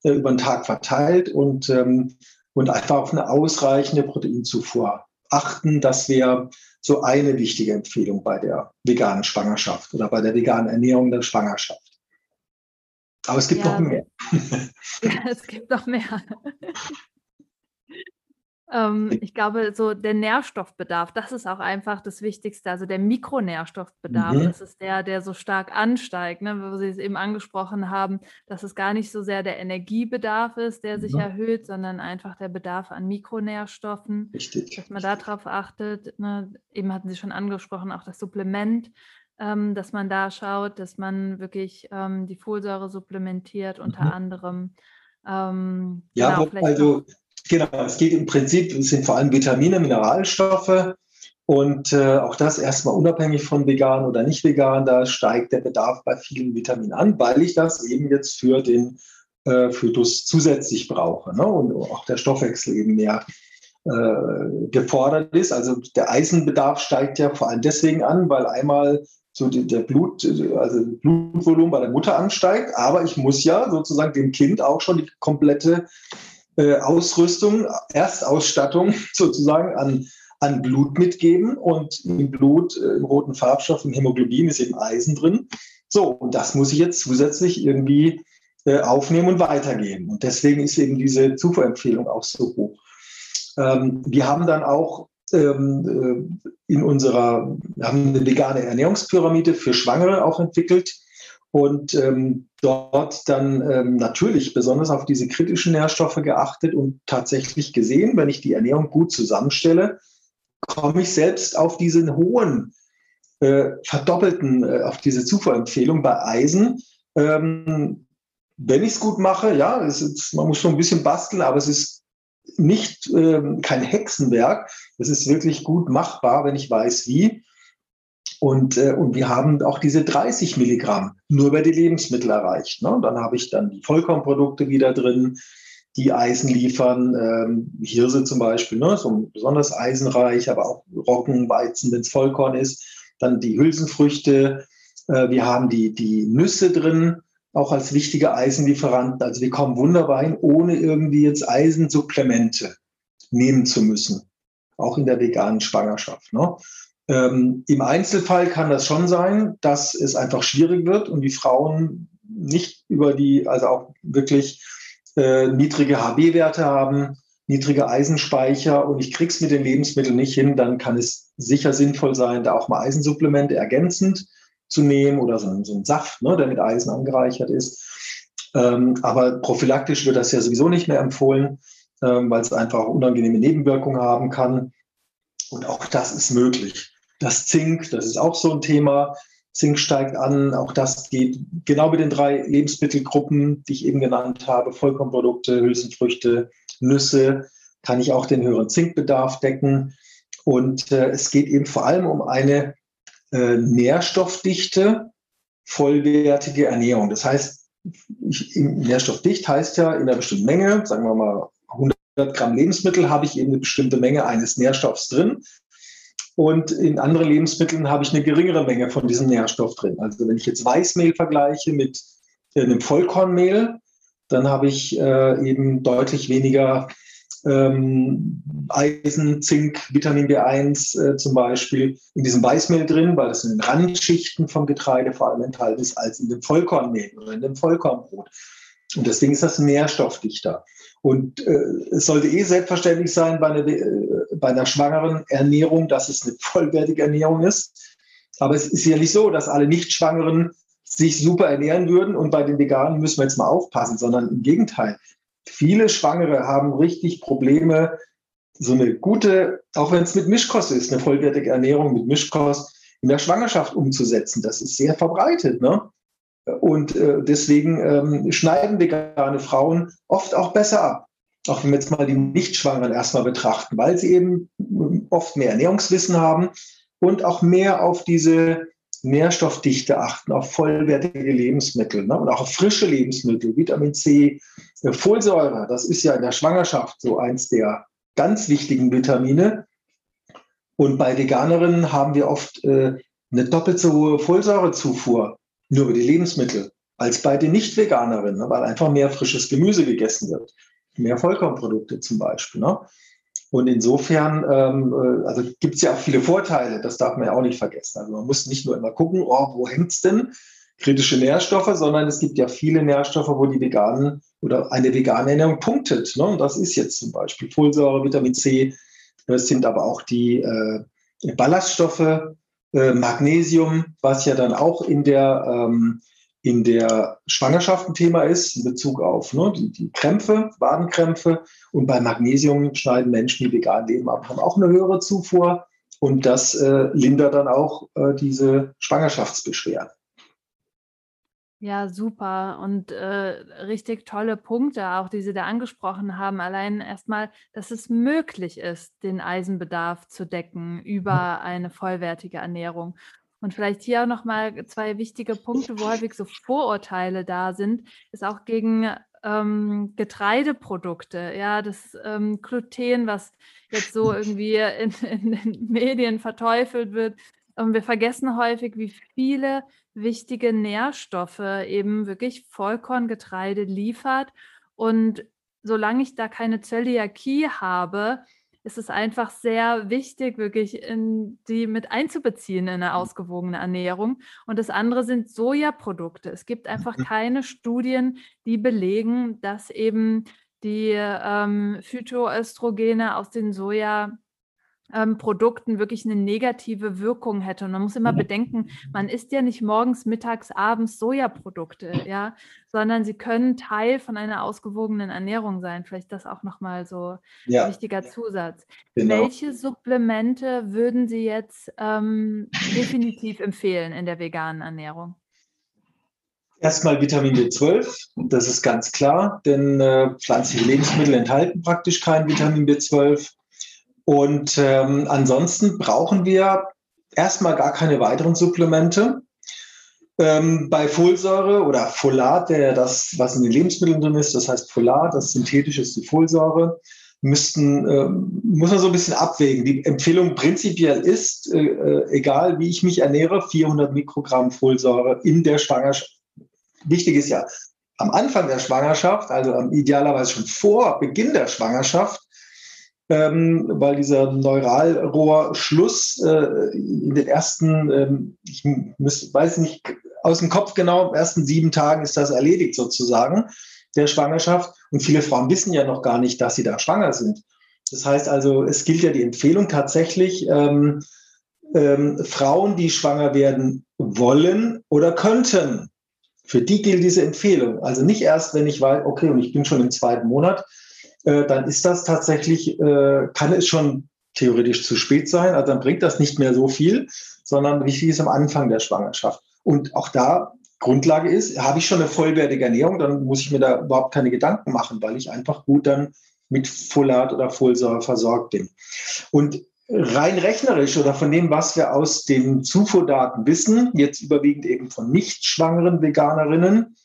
äh, über den Tag verteilt und, ähm, und einfach auf eine ausreichende Proteinzufuhr achten. Das wäre so eine wichtige Empfehlung bei der veganen Schwangerschaft oder bei der veganen Ernährung der Schwangerschaft. Aber es gibt ja, noch mehr. Ja, es gibt noch mehr. Ähm, ich glaube, so der Nährstoffbedarf, das ist auch einfach das Wichtigste. Also der Mikronährstoffbedarf, mhm. das ist der, der so stark ansteigt, ne? wo Sie es eben angesprochen haben, dass es gar nicht so sehr der Energiebedarf ist, der sich mhm. erhöht, sondern einfach der Bedarf an Mikronährstoffen. Richtig. Dass man darauf achtet. Ne? Eben hatten Sie schon angesprochen, auch das Supplement. Ähm, dass man da schaut, dass man wirklich ähm, die Folsäure supplementiert, unter mhm. anderem. Ähm, ja, genau, also Genau, es geht im Prinzip, es sind vor allem Vitamine, Mineralstoffe und äh, auch das erstmal unabhängig von vegan oder nicht vegan, da steigt der Bedarf bei vielen Vitaminen an, weil ich das eben jetzt für den äh, Fötus zusätzlich brauche ne? und auch der Stoffwechsel eben mehr äh, gefordert ist. Also der Eisenbedarf steigt ja vor allem deswegen an, weil einmal so die, der Blut, also Blutvolumen bei der Mutter ansteigt, aber ich muss ja sozusagen dem Kind auch schon die komplette äh, Ausrüstung, Erstausstattung sozusagen an, an Blut mitgeben und im Blut, äh, im roten Farbstoff, im Hämoglobin ist eben Eisen drin. So, und das muss ich jetzt zusätzlich irgendwie äh, aufnehmen und weitergeben. Und deswegen ist eben diese Zufuhrempfehlung auch so hoch. Ähm, wir haben dann auch ähm, äh, in unserer, haben eine vegane Ernährungspyramide für Schwangere auch entwickelt und ähm, dort dann ähm, natürlich besonders auf diese kritischen Nährstoffe geachtet und tatsächlich gesehen, wenn ich die Ernährung gut zusammenstelle, komme ich selbst auf diesen hohen, äh, verdoppelten, äh, auf diese Zufuhrempfehlung bei Eisen. Ähm, wenn ich es gut mache, ja, ist, man muss schon ein bisschen basteln, aber es ist nicht ähm, kein Hexenwerk. Es ist wirklich gut machbar, wenn ich weiß, wie. Und, äh, und wir haben auch diese 30 Milligramm nur über die Lebensmittel erreicht. Ne? Und dann habe ich dann die Vollkornprodukte wieder drin, die Eisen liefern. Ähm, Hirse zum Beispiel, ne? so besonders eisenreich, aber auch Roggen, Weizen, wenn es Vollkorn ist. Dann die Hülsenfrüchte. Äh, wir haben die, die Nüsse drin auch als wichtige Eisenlieferanten. Also wir kommen wunderbar hin, ohne irgendwie jetzt Eisensupplemente nehmen zu müssen, auch in der veganen Schwangerschaft. Ne? Ähm, Im Einzelfall kann das schon sein, dass es einfach schwierig wird und die Frauen nicht über die, also auch wirklich äh, niedrige HB-Werte haben, niedrige Eisenspeicher und ich krieg's mit den Lebensmitteln nicht hin, dann kann es sicher sinnvoll sein, da auch mal Eisensupplemente ergänzend zu nehmen oder so, so einen Saft, ne, der mit Eisen angereichert ist. Ähm, aber prophylaktisch wird das ja sowieso nicht mehr empfohlen, ähm, weil es einfach unangenehme Nebenwirkungen haben kann. Und auch das ist möglich. Das Zink, das ist auch so ein Thema. Zink steigt an. Auch das geht genau mit den drei Lebensmittelgruppen, die ich eben genannt habe. Vollkornprodukte, Hülsenfrüchte, Nüsse. Kann ich auch den höheren Zinkbedarf decken. Und äh, es geht eben vor allem um eine äh, nährstoffdichte, vollwertige Ernährung. Das heißt, ich, nährstoffdicht heißt ja in einer bestimmten Menge, sagen wir mal 100 Gramm Lebensmittel, habe ich eben eine bestimmte Menge eines Nährstoffs drin. Und in anderen Lebensmitteln habe ich eine geringere Menge von diesem Nährstoff drin. Also wenn ich jetzt Weißmehl vergleiche mit äh, einem Vollkornmehl, dann habe ich äh, eben deutlich weniger ähm, Eisen, Zink, Vitamin B1 äh, zum Beispiel in diesem Weißmehl drin, weil es in den Randschichten vom Getreide vor allem enthalten ist, als in dem Vollkornmehl oder in dem Vollkornbrot. Und deswegen ist das nährstoffdichter. Und äh, es sollte eh selbstverständlich sein bei einer, äh, bei einer schwangeren Ernährung, dass es eine vollwertige Ernährung ist. Aber es ist ja nicht so, dass alle Nicht-Schwangeren sich super ernähren würden und bei den Veganen müssen wir jetzt mal aufpassen, sondern im Gegenteil. Viele Schwangere haben richtig Probleme, so eine gute, auch wenn es mit Mischkost ist, eine vollwertige Ernährung mit Mischkost in der Schwangerschaft umzusetzen. Das ist sehr verbreitet. Ne? Und äh, deswegen ähm, schneiden vegane Frauen oft auch besser ab. Auch wenn wir jetzt mal die Nichtschwangeren erstmal betrachten, weil sie eben oft mehr Ernährungswissen haben und auch mehr auf diese Nährstoffdichte achten, auf vollwertige Lebensmittel ne? und auch auf frische Lebensmittel, Vitamin C, äh, Folsäure. Das ist ja in der Schwangerschaft so eins der ganz wichtigen Vitamine. Und bei Veganerinnen haben wir oft äh, eine doppelt so hohe Folsäurezufuhr nur über die Lebensmittel als bei den Nicht-Veganerinnen, ne? weil einfach mehr frisches Gemüse gegessen wird, mehr Vollkornprodukte zum Beispiel. Ne? Und insofern, ähm, äh, also gibt es ja auch viele Vorteile, das darf man ja auch nicht vergessen. Also man muss nicht nur immer gucken, oh, wo hängt's denn? Kritische Nährstoffe, sondern es gibt ja viele Nährstoffe, wo die veganen oder eine vegane Ernährung punktet. Ne? Und das ist jetzt zum Beispiel Folsäure, Vitamin C, es sind aber auch die äh, Ballaststoffe, äh, Magnesium, was ja dann auch in der ähm, in der Schwangerschaft ein Thema ist, in Bezug auf ne, die, die Krämpfe, Wadenkrämpfe. Und bei Magnesium schneiden Menschen, die vegan leben, ab, haben auch eine höhere Zufuhr. Und das äh, lindert dann auch äh, diese Schwangerschaftsbeschwerden. Ja, super. Und äh, richtig tolle Punkte, auch die Sie da angesprochen haben. Allein erstmal, dass es möglich ist, den Eisenbedarf zu decken über eine vollwertige Ernährung. Und vielleicht hier auch nochmal zwei wichtige Punkte, wo häufig so Vorurteile da sind, ist auch gegen ähm, Getreideprodukte, ja, das ähm, Gluten, was jetzt so irgendwie in, in den Medien verteufelt wird. Und wir vergessen häufig, wie viele wichtige Nährstoffe eben wirklich Vollkorngetreide liefert. Und solange ich da keine Zöliakie habe, ist es einfach sehr wichtig, wirklich in die mit einzubeziehen in eine mhm. ausgewogene Ernährung. Und das andere sind Sojaprodukte. Es gibt einfach mhm. keine Studien, die belegen, dass eben die ähm, Phytoöstrogene aus den Soja ähm, Produkten wirklich eine negative Wirkung hätte. Und man muss immer bedenken, man isst ja nicht morgens, mittags, abends Sojaprodukte, ja, sondern sie können Teil von einer ausgewogenen Ernährung sein. Vielleicht das auch nochmal so ja. ein wichtiger Zusatz. Genau. Welche Supplemente würden Sie jetzt ähm, definitiv empfehlen in der veganen Ernährung? Erstmal Vitamin B12, das ist ganz klar, denn äh, pflanzliche Lebensmittel enthalten praktisch kein Vitamin B12. Und ähm, ansonsten brauchen wir erstmal gar keine weiteren Supplemente. Ähm, bei Folsäure oder Folat, der das, was in den Lebensmitteln drin ist, das heißt Folat, das synthetische ist die Folsäure, müssten, äh, muss man so ein bisschen abwägen. Die Empfehlung prinzipiell ist, äh, äh egal wie ich mich ernähre, 400 Mikrogramm Folsäure in der Schwangerschaft. Wichtig ist ja, am Anfang der Schwangerschaft, also idealerweise schon vor Beginn der Schwangerschaft, ähm, weil dieser Neuralrohrschluss äh, in den ersten, ähm, ich müß, weiß nicht aus dem Kopf genau, in den ersten sieben Tagen ist das erledigt sozusagen, der Schwangerschaft. Und viele Frauen wissen ja noch gar nicht, dass sie da schwanger sind. Das heißt also, es gilt ja die Empfehlung tatsächlich, ähm, ähm, Frauen, die schwanger werden wollen oder könnten, für die gilt diese Empfehlung. Also nicht erst, wenn ich weiß, okay, und ich bin schon im zweiten Monat, äh, dann ist das tatsächlich, äh, kann es schon theoretisch zu spät sein. Also dann bringt das nicht mehr so viel, sondern wichtig ist am Anfang der Schwangerschaft. Und auch da Grundlage ist, habe ich schon eine vollwertige Ernährung, dann muss ich mir da überhaupt keine Gedanken machen, weil ich einfach gut dann mit Folat oder Folsäure versorgt bin. Und rein rechnerisch oder von dem, was wir aus den Zufuhrdaten wissen, jetzt überwiegend eben von nicht schwangeren Veganerinnen,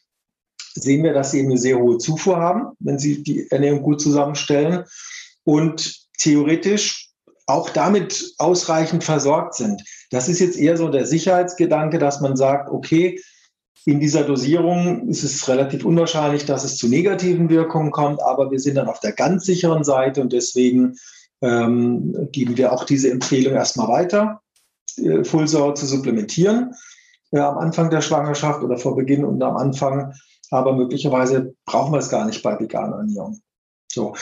sehen wir, dass sie eben eine sehr hohe Zufuhr haben, wenn sie die Ernährung gut zusammenstellen und theoretisch auch damit ausreichend versorgt sind. Das ist jetzt eher so der Sicherheitsgedanke, dass man sagt, okay, in dieser Dosierung ist es relativ unwahrscheinlich, dass es zu negativen Wirkungen kommt, aber wir sind dann auf der ganz sicheren Seite und deswegen ähm, geben wir auch diese Empfehlung erstmal weiter, äh, Folsäure zu supplementieren äh, am Anfang der Schwangerschaft oder vor Beginn und am Anfang aber möglicherweise brauchen wir es gar nicht bei veganer Ernährung. So.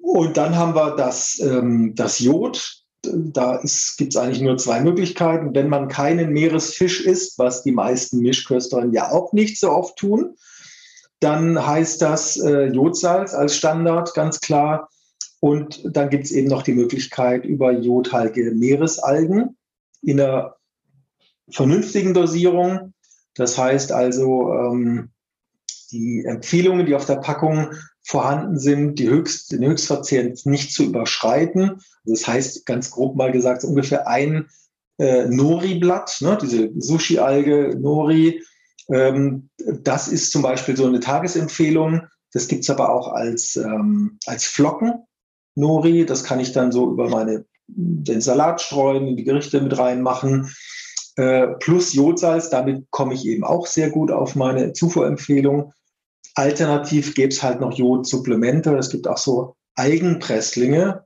Und dann haben wir das, ähm, das Jod. Da gibt es eigentlich nur zwei Möglichkeiten. Wenn man keinen Meeresfisch isst, was die meisten Mischkösterinnen ja auch nicht so oft tun, dann heißt das äh, Jodsalz als Standard, ganz klar. Und dann gibt es eben noch die Möglichkeit über jodhaltige Meeresalgen in einer vernünftigen Dosierung. Das heißt also, ähm, die Empfehlungen, die auf der Packung vorhanden sind, die Höchst, den Höchstverzehr nicht zu überschreiten. Also das heißt, ganz grob mal gesagt, ungefähr ein äh, Nori-Blatt, ne, diese Sushi-Alge Nori. Ähm, das ist zum Beispiel so eine Tagesempfehlung. Das gibt es aber auch als, ähm, als Flocken Nori. Das kann ich dann so über meine, den Salat streuen, in die Gerichte mit reinmachen. Äh, plus Jodsalz, damit komme ich eben auch sehr gut auf meine Zufuhrempfehlung. Alternativ gäbe es halt noch Jodsupplemente. Es gibt auch so Algenpresslinge,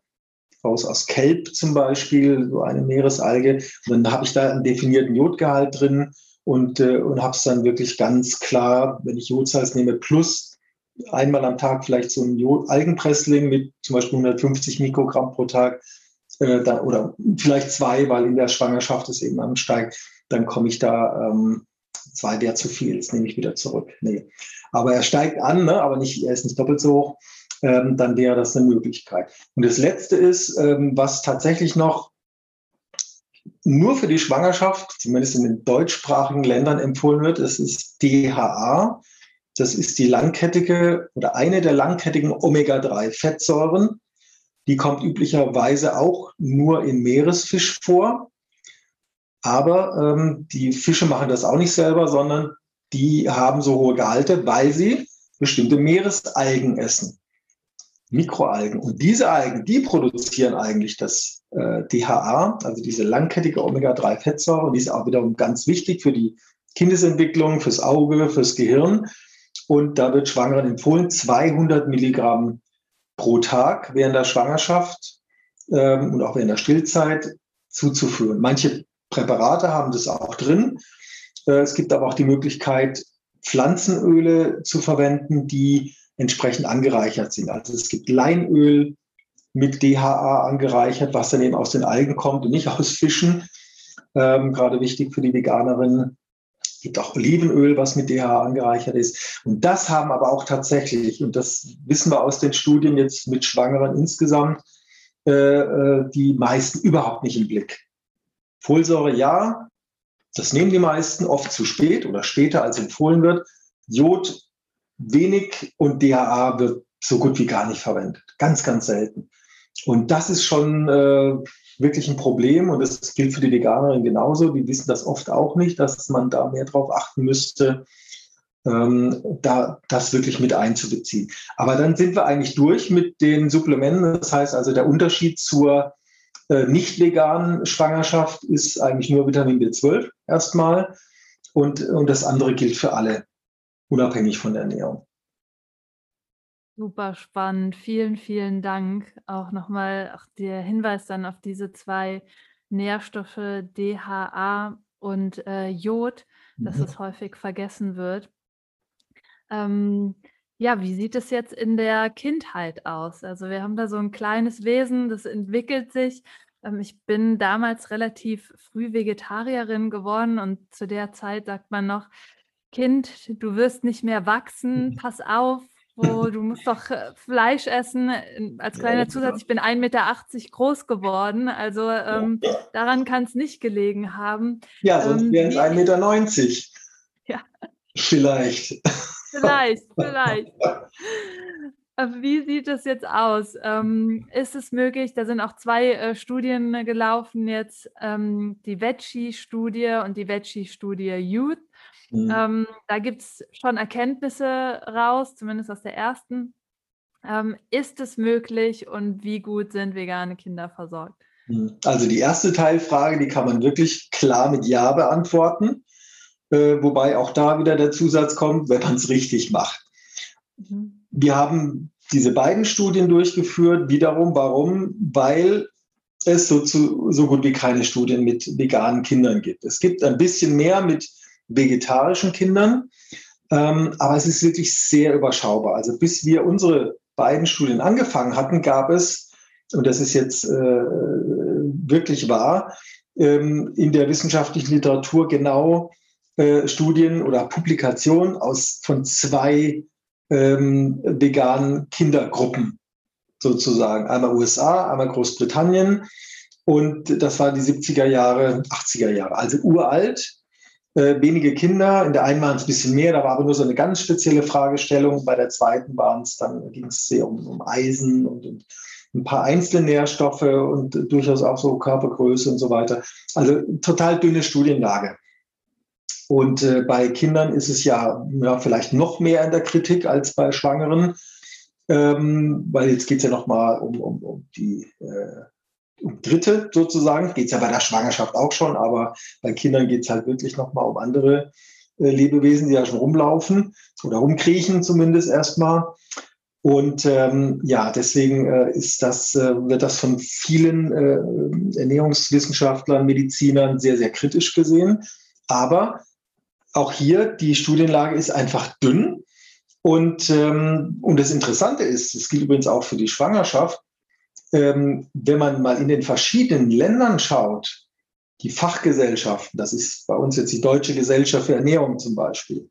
aus, aus Kelp zum Beispiel, so eine Meeresalge. Und dann habe ich da einen definierten Jodgehalt drin und, äh, und habe es dann wirklich ganz klar, wenn ich Jodsalz nehme, plus einmal am Tag vielleicht so ein Jod Algenpressling mit zum Beispiel 150 Mikrogramm pro Tag äh, da, oder vielleicht zwei, weil in der Schwangerschaft es eben ansteigt, dann komme ich da, ähm, zwei wäre zu viel, das nehme ich wieder zurück. Nee aber er steigt an, ne? aber nicht, er ist nicht doppelt so hoch, ähm, dann wäre das eine Möglichkeit. Und das Letzte ist, ähm, was tatsächlich noch nur für die Schwangerschaft, zumindest in den deutschsprachigen Ländern empfohlen wird, das ist DHA. Das ist die langkettige oder eine der langkettigen Omega-3-Fettsäuren. Die kommt üblicherweise auch nur in Meeresfisch vor. Aber ähm, die Fische machen das auch nicht selber, sondern die haben so hohe Gehalte, weil sie bestimmte Meeresalgen essen. Mikroalgen. Und diese Algen, die produzieren eigentlich das äh, DHA, also diese langkettige Omega-3-Fettsäure. Und die ist auch wiederum ganz wichtig für die Kindesentwicklung, fürs Auge, fürs Gehirn. Und da wird Schwangeren empfohlen, 200 Milligramm pro Tag während der Schwangerschaft ähm, und auch während der Stillzeit zuzuführen. Manche Präparate haben das auch drin. Äh, es gibt aber auch die Möglichkeit, Pflanzenöle zu verwenden, die entsprechend angereichert sind. Also es gibt Leinöl mit DHA angereichert, was dann eben aus den Algen kommt und nicht aus Fischen. Ähm, gerade wichtig für die Veganerinnen. Es gibt auch Olivenöl, was mit DHA angereichert ist. Und das haben aber auch tatsächlich, und das wissen wir aus den Studien jetzt mit Schwangeren insgesamt, äh, äh die meisten überhaupt nicht im Blick. Folsäure ja, das nehmen die meisten oft zu spät oder später als empfohlen wird. Jod wenig und DHA wird so gut wie gar nicht verwendet. Ganz, ganz selten. Und das ist schon äh, wirklich ein Problem und das gilt für die Veganerinnen genauso. Die wissen das oft auch nicht, dass man da mehr drauf achten müsste, ähm, da das wirklich mit einzubeziehen. Aber dann sind wir eigentlich durch mit den Supplementen. Das heißt also, der Unterschied zur nicht veganen Schwangerschaft ist eigentlich nur Vitamin B12 erstmal und, und das andere gilt für alle unabhängig von der Ernährung. Super spannend. Vielen, vielen Dank. Auch nochmal auch der Hinweis dann auf diese zwei Nährstoffe DHA und äh, Jod, dass mhm. es häufig vergessen wird. Ähm, ja, wie sieht es jetzt in der Kindheit aus? Also wir haben da so ein kleines Wesen, das entwickelt sich. Ähm, ich bin damals relativ früh Vegetarierin geworden und zu der Zeit sagt man noch, Kind, du wirst nicht mehr wachsen, pass auf, wo du musst doch äh, Fleisch essen. Als kleiner Zusatz, ich bin 1,80 Meter groß geworden, also ähm, daran kann es nicht gelegen haben. Ja, sonst ähm, wären es 1,90 Meter. Ja. Vielleicht. Vielleicht, vielleicht. Wie sieht es jetzt aus? Ähm, ist es möglich, da sind auch zwei äh, Studien gelaufen jetzt, ähm, die Veggie-Studie und die Veggie-Studie Youth. Mhm. Ähm, da gibt es schon Erkenntnisse raus, zumindest aus der ersten. Ist es möglich und wie gut sind vegane Kinder versorgt? Mhm. Also die erste Teilfrage, die kann man wirklich klar mit Ja beantworten, äh, wobei auch da wieder der Zusatz kommt, wenn man es richtig macht. Mhm. Wir haben diese beiden Studien durchgeführt, wiederum, warum? Weil es so, zu, so gut wie keine Studien mit veganen Kindern gibt. Es gibt ein bisschen mehr mit vegetarischen Kindern. Ähm, aber es ist wirklich sehr überschaubar. Also bis wir unsere beiden Studien angefangen hatten, gab es, und das ist jetzt äh, wirklich wahr, ähm, in der wissenschaftlichen Literatur genau äh, Studien oder Publikationen aus von zwei ähm, veganen Kindergruppen sozusagen. Einmal USA, einmal Großbritannien. Und das war die 70er Jahre, 80er Jahre, also uralt äh, wenige Kinder. In der einen waren es ein bisschen mehr, da war aber nur so eine ganz spezielle Fragestellung. Bei der zweiten waren es dann ging es sehr um, um Eisen und, und, ein paar einzelne Nährstoffe und durchaus auch so Körpergröße und so weiter. Also total dünne Studienlage. Und äh, bei Kindern ist es ja, ja vielleicht noch mehr in der Kritik als bei Schwangeren, ähm, weil jetzt geht es ja nochmal um, um, um die äh, um Dritte sozusagen. Geht es ja bei der Schwangerschaft auch schon, aber bei Kindern geht es halt wirklich nochmal um andere äh, Lebewesen, die ja schon rumlaufen oder rumkriechen zumindest erstmal. Und ähm, ja, deswegen äh, ist das, äh, wird das von vielen äh, Ernährungswissenschaftlern, Medizinern sehr, sehr kritisch gesehen. Aber auch hier, die Studienlage ist einfach dünn. Und, ähm, und das Interessante ist, das gilt übrigens auch für die Schwangerschaft, ähm, wenn man mal in den verschiedenen Ländern schaut, die Fachgesellschaften, das ist bei uns jetzt die Deutsche Gesellschaft für Ernährung zum Beispiel.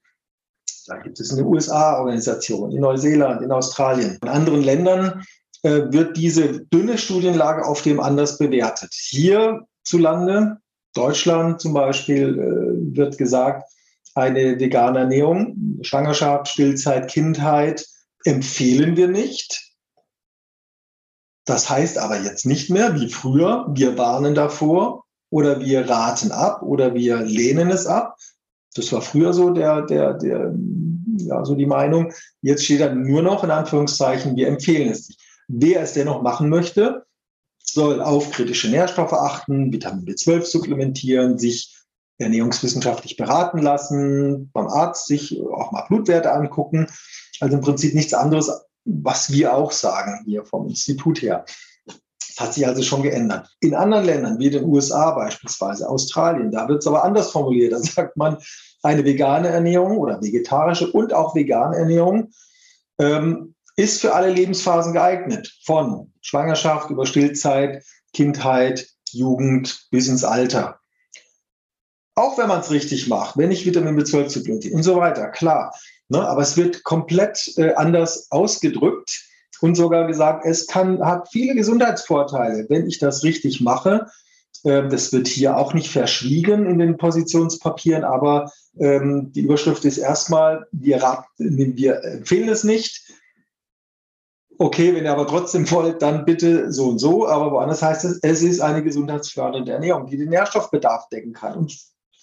Da gibt es eine USA-Organisation, in Neuseeland, in Australien. In anderen Ländern äh, wird diese dünne Studienlage auf dem anders bewertet. Hierzulande, Deutschland zum Beispiel, äh, wird gesagt, eine vegane Ernährung, Schwangerschaft, Stillzeit, Kindheit empfehlen wir nicht. Das heißt aber jetzt nicht mehr wie früher, wir warnen davor oder wir raten ab oder wir lehnen es ab. Das war früher so der, der, der ja, so die Meinung. Jetzt steht dann nur noch in Anführungszeichen, wir empfehlen es nicht. Wer es dennoch machen möchte, soll auf kritische Nährstoffe achten, Vitamin B12 supplementieren, sich ernährungswissenschaftlich beraten lassen, beim Arzt sich auch mal Blutwerte angucken. Also im Prinzip nichts anderes, was wir auch sagen hier vom Institut her. Das hat sich also schon geändert. In anderen Ländern, wie den USA beispielsweise, Australien, da wird es aber anders formuliert. Da sagt man, eine vegane Ernährung oder vegetarische und auch vegane Ernährung ähm, ist für alle Lebensphasen geeignet. Von Schwangerschaft über Stillzeit, Kindheit, Jugend bis ins Alter. Auch wenn man es richtig macht, wenn ich Vitamin B12 supplementiere und so weiter, klar. Ne? Aber es wird komplett äh, anders ausgedrückt und sogar gesagt, es kann, hat viele Gesundheitsvorteile, wenn ich das richtig mache. Ähm, das wird hier auch nicht verschwiegen in den Positionspapieren, aber ähm, die Überschrift ist erstmal, wir, wir empfehlen es nicht. Okay, wenn ihr aber trotzdem wollt, dann bitte so und so. Aber woanders heißt es, es ist eine gesundheitsfördernde Ernährung, die den Nährstoffbedarf decken kann und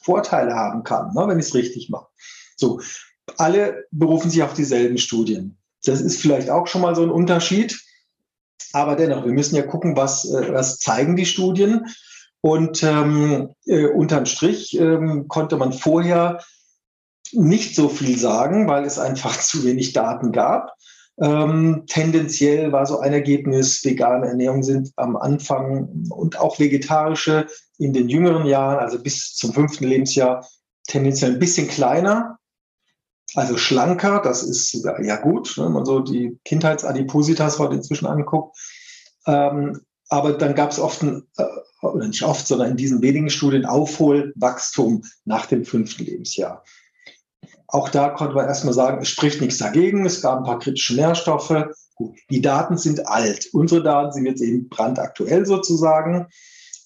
Vorteile haben kann, ne, wenn ich es richtig mache. So, alle berufen sich auf dieselben Studien. Das ist vielleicht auch schon mal so ein Unterschied. Aber dennoch, wir müssen ja gucken, was, äh, was zeigen die Studien. Und ähm, äh, unterm Strich ähm, konnte man vorher nicht so viel sagen, weil es einfach zu wenig Daten gab. Ähm, tendenziell war so ein Ergebnis, vegane Ernährung sind am Anfang und auch vegetarische in den jüngeren Jahren, also bis zum fünften Lebensjahr, tendenziell ein bisschen kleiner also schlanker, das ist ja gut, ne, wenn man so die Kindheitsadipositas heute inzwischen anguckt. Ähm, aber dann gab es oft, ein, äh, oder nicht oft, sondern in diesen wenigen Studien Aufholwachstum nach dem fünften Lebensjahr. Auch da konnte man erstmal sagen, es spricht nichts dagegen. Es gab ein paar kritische Nährstoffe. Gut, die Daten sind alt. Unsere Daten sind jetzt eben brandaktuell sozusagen.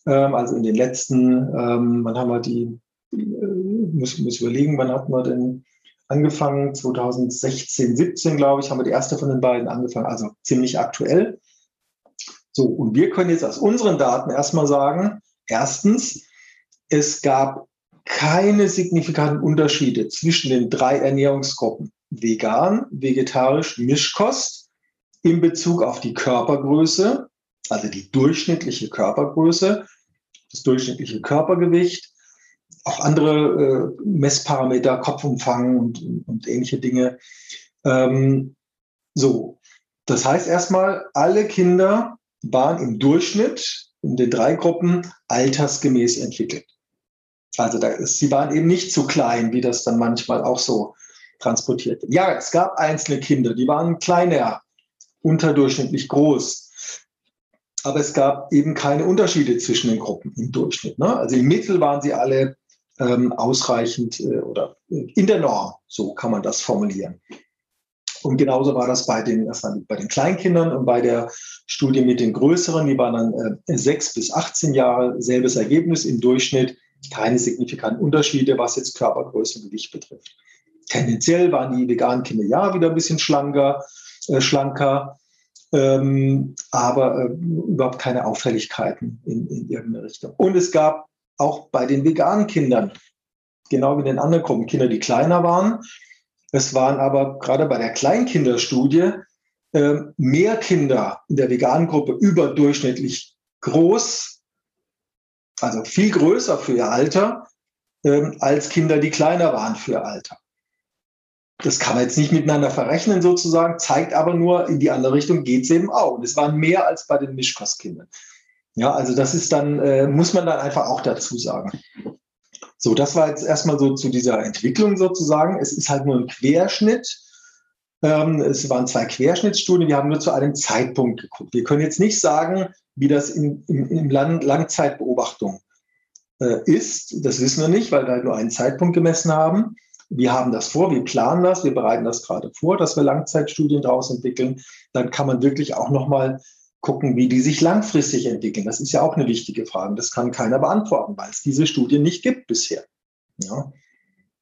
Ähm, also in den letzten, ähm, wann haben wir die, äh, muss, muss überlegen, wann hatten wir denn angefangen, 2016, 17, glaube ich, haben wir die erste von den beiden angefangen, also ziemlich aktuell. So, und wir können jetzt aus unseren Daten erstmal sagen, erstens, es gab keine signifikanten Unterschiede zwischen den drei Ernährungsgruppen, vegan, vegetarisch, Mischkost, in Bezug auf die Körpergröße, also die durchschnittliche Körpergröße, das durchschnittliche Körpergewicht, auch andere äh, Messparameter, Kopfumfang und, und ähnliche Dinge. Ähm, so, das heißt erstmal, alle Kinder waren im Durchschnitt in den drei Gruppen altersgemäß entwickelt. Also da ist, sie waren eben nicht so klein, wie das dann manchmal auch so transportiert wird. Ja, es gab einzelne Kinder, die waren kleiner, unterdurchschnittlich groß. Aber es gab eben keine Unterschiede zwischen den Gruppen im Durchschnitt. Ne? Also im Mittel waren sie alle ähm, ausreichend äh, oder in der Norm, so kann man das formulieren. Und genauso war das bei den, bei den Kleinkindern und bei der Studie mit den Größeren, die waren dann äh, 6 bis 18 Jahre, selbes Ergebnis im Durchschnitt, keine signifikanten Unterschiede, was jetzt Körpergröße und Gewicht betrifft. Tendenziell waren die veganen Kinder ja wieder ein bisschen schlanker, äh, schlanker ähm, aber äh, überhaupt keine Auffälligkeiten in, in irgendeine Richtung. Und es gab auch bei den veganen Kindern, genau wie den anderen Gruppen, Kinder, die kleiner waren. Es waren aber gerade bei der Kleinkinderstudie äh, mehr Kinder in der veganen Gruppe überdurchschnittlich groß, also viel größer für ihr Alter, äh, als Kinder, die kleiner waren für ihr Alter. Das kann man jetzt nicht miteinander verrechnen sozusagen, zeigt aber nur, in die andere Richtung geht es eben auch. Und es waren mehr als bei den Mischkostkindern. Ja, also das ist dann, äh, muss man dann einfach auch dazu sagen. So, das war jetzt erstmal so zu dieser Entwicklung sozusagen. Es ist halt nur ein Querschnitt. Ähm, es waren zwei Querschnittsstudien. Wir haben nur zu einem Zeitpunkt geguckt. Wir können jetzt nicht sagen, wie das in, in, in Lang Langzeitbeobachtung äh, ist. Das wissen wir nicht, weil wir halt nur einen Zeitpunkt gemessen haben. Wir haben das vor, wir planen das, wir bereiten das gerade vor, dass wir Langzeitstudien daraus entwickeln. Dann kann man wirklich auch nochmal gucken, wie die sich langfristig entwickeln. Das ist ja auch eine wichtige Frage. Das kann keiner beantworten, weil es diese Studien nicht gibt bisher. Ja.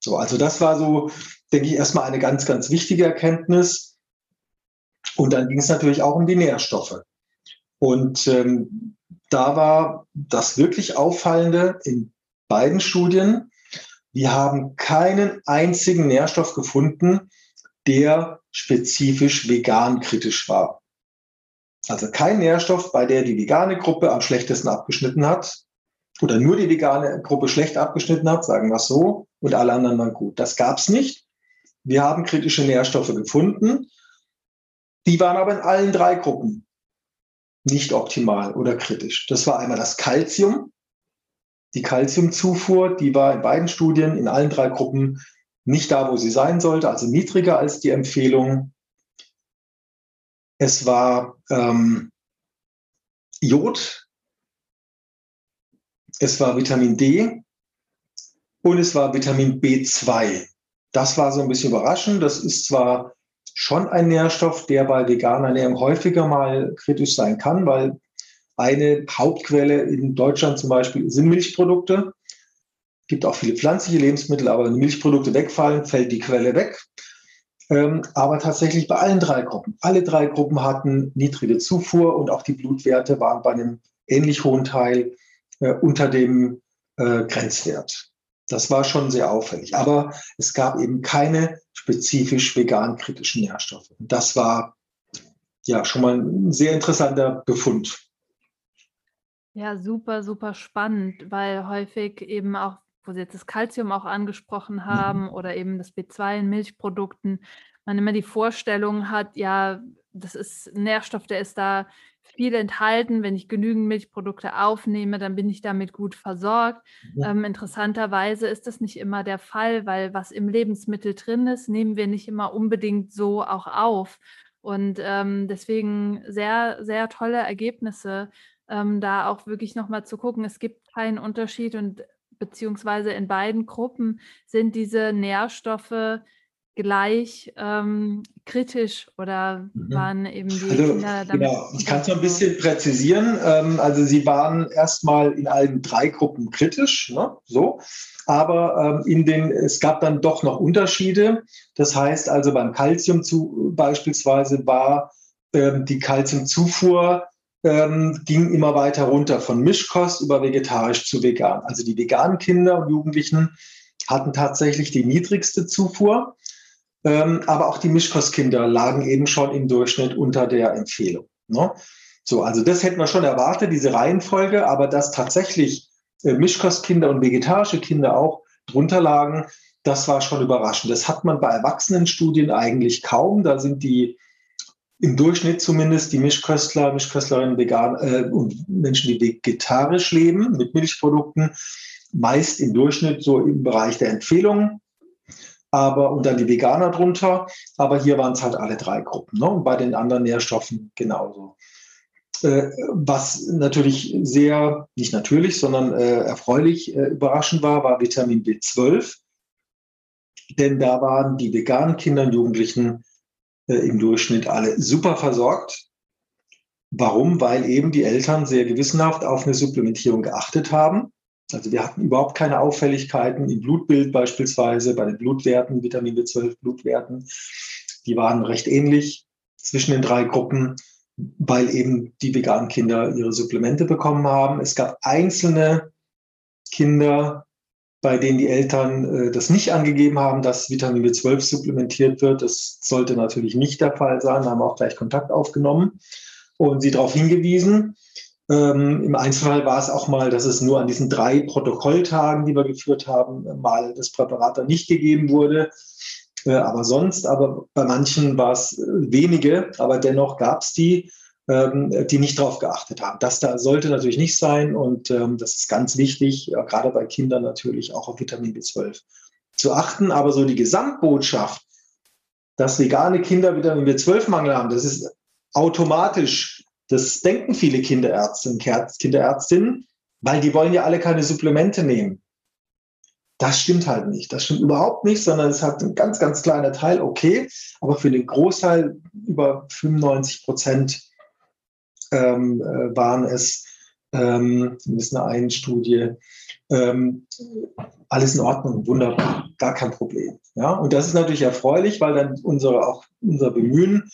So, also das war so, denke ich, erstmal eine ganz, ganz wichtige Erkenntnis. Und dann ging es natürlich auch um die Nährstoffe. Und ähm, da war das wirklich Auffallende in beiden Studien. Wir haben keinen einzigen Nährstoff gefunden, der spezifisch vegan kritisch war. Also kein Nährstoff, bei der die vegane Gruppe am schlechtesten abgeschnitten hat oder nur die vegane Gruppe schlecht abgeschnitten hat, sagen wir es so, und alle anderen waren gut. Das gab es nicht. Wir haben kritische Nährstoffe gefunden. Die waren aber in allen drei Gruppen nicht optimal oder kritisch. Das war einmal das Calcium. Die Calciumzufuhr, die war in beiden Studien in allen drei Gruppen nicht da, wo sie sein sollte, also niedriger als die Empfehlung. Es war ähm, Jod, es war Vitamin D und es war Vitamin B2. Das war so ein bisschen überraschend. Das ist zwar schon ein Nährstoff, der bei veganer Ernährung häufiger mal kritisch sein kann, weil eine Hauptquelle in Deutschland zum Beispiel sind Milchprodukte. Es gibt auch viele pflanzliche Lebensmittel, aber wenn Milchprodukte wegfallen, fällt die Quelle weg. Ähm, aber tatsächlich bei allen drei Gruppen. Alle drei Gruppen hatten niedrige Zufuhr und auch die Blutwerte waren bei einem ähnlich hohen Teil äh, unter dem äh, Grenzwert. Das war schon sehr auffällig. Aber es gab eben keine spezifisch vegan kritischen Nährstoffe. Das war ja schon mal ein sehr interessanter Befund. Ja, super, super spannend, weil häufig eben auch, wo Sie jetzt das Kalzium auch angesprochen mhm. haben oder eben das B2 in Milchprodukten, man immer die Vorstellung hat, ja, das ist ein Nährstoff, der ist da viel enthalten. Wenn ich genügend Milchprodukte aufnehme, dann bin ich damit gut versorgt. Ja. Ähm, interessanterweise ist das nicht immer der Fall, weil was im Lebensmittel drin ist, nehmen wir nicht immer unbedingt so auch auf. Und ähm, deswegen sehr, sehr tolle Ergebnisse, ähm, da auch wirklich nochmal zu gucken. Es gibt keinen Unterschied und beziehungsweise in beiden Gruppen sind diese Nährstoffe gleich ähm, kritisch oder mhm. waren eben die also, Kinder damit? Genau, ich kann es noch ein bisschen präzisieren. Ähm, also sie waren erstmal in allen drei Gruppen kritisch, ne? so. Aber ähm, in den, es gab dann doch noch Unterschiede. Das heißt also beim Kalzium zu, beispielsweise war ähm, die Kalziumzufuhr ähm, ging immer weiter runter von Mischkost über vegetarisch zu vegan. Also die veganen Kinder und Jugendlichen hatten tatsächlich die niedrigste Zufuhr. Ähm, aber auch die Mischkostkinder lagen eben schon im Durchschnitt unter der Empfehlung. Ne? So, also das hätten wir schon erwartet, diese Reihenfolge, aber dass tatsächlich äh, Mischkostkinder und vegetarische Kinder auch drunter lagen, das war schon überraschend. Das hat man bei Erwachsenenstudien eigentlich kaum. Da sind die im Durchschnitt zumindest die Mischköstler, Mischköstlerinnen, vegan äh, und Menschen, die vegetarisch leben mit Milchprodukten, meist im Durchschnitt so im Bereich der Empfehlungen aber und dann die Veganer drunter. Aber hier waren es halt alle drei Gruppen. Ne? Und bei den anderen Nährstoffen genauso. Äh, was natürlich sehr, nicht natürlich, sondern äh, erfreulich äh, überraschend war, war Vitamin B12. Denn da waren die veganen Kinder und Jugendlichen äh, im Durchschnitt alle super versorgt. Warum? Weil eben die Eltern sehr gewissenhaft auf eine Supplementierung geachtet haben. Also wir hatten überhaupt keine Auffälligkeiten im Blutbild beispielsweise, bei den Blutwerten, Vitamin B12 Blutwerten. Die waren recht ähnlich zwischen den drei Gruppen, weil eben die veganen Kinder ihre Supplemente bekommen haben. Es gab einzelne Kinder, bei denen die Eltern äh, das nicht angegeben haben, dass Vitamin B12 supplementiert wird. Das sollte natürlich nicht der Fall sein. Da haben wir auch gleich Kontakt aufgenommen und sie darauf hingewiesen. Ähm, Im Einzelfall war es auch mal, dass es nur an diesen drei Protokolltagen, die wir geführt haben, mal das Präparat dann nicht gegeben wurde. Äh, aber sonst, aber bei manchen war es äh, wenige, aber dennoch gab es die, die nicht darauf geachtet haben. Das da sollte natürlich nicht sein und ähm, das ist ganz wichtig, ja, gerade bei Kindern natürlich auch auf Vitamin B12 zu achten. Aber so die Gesamtbotschaft, dass vegane Kinder Vitamin B12-Mangel haben, das ist automatisch das denken viele Kinderärzte und Kinderärztinnen, weil die wollen ja alle keine Supplemente nehmen. Das stimmt halt nicht. Das stimmt überhaupt nicht, sondern es hat ein ganz, ganz kleiner Teil, okay, aber für den Großteil, über 95 Prozent, ähm, äh, waren es, ähm, zumindest eine eine Studie, ähm, alles in Ordnung, wunderbar, gar kein Problem. Ja, und das ist natürlich erfreulich, weil dann unsere, auch unser Bemühen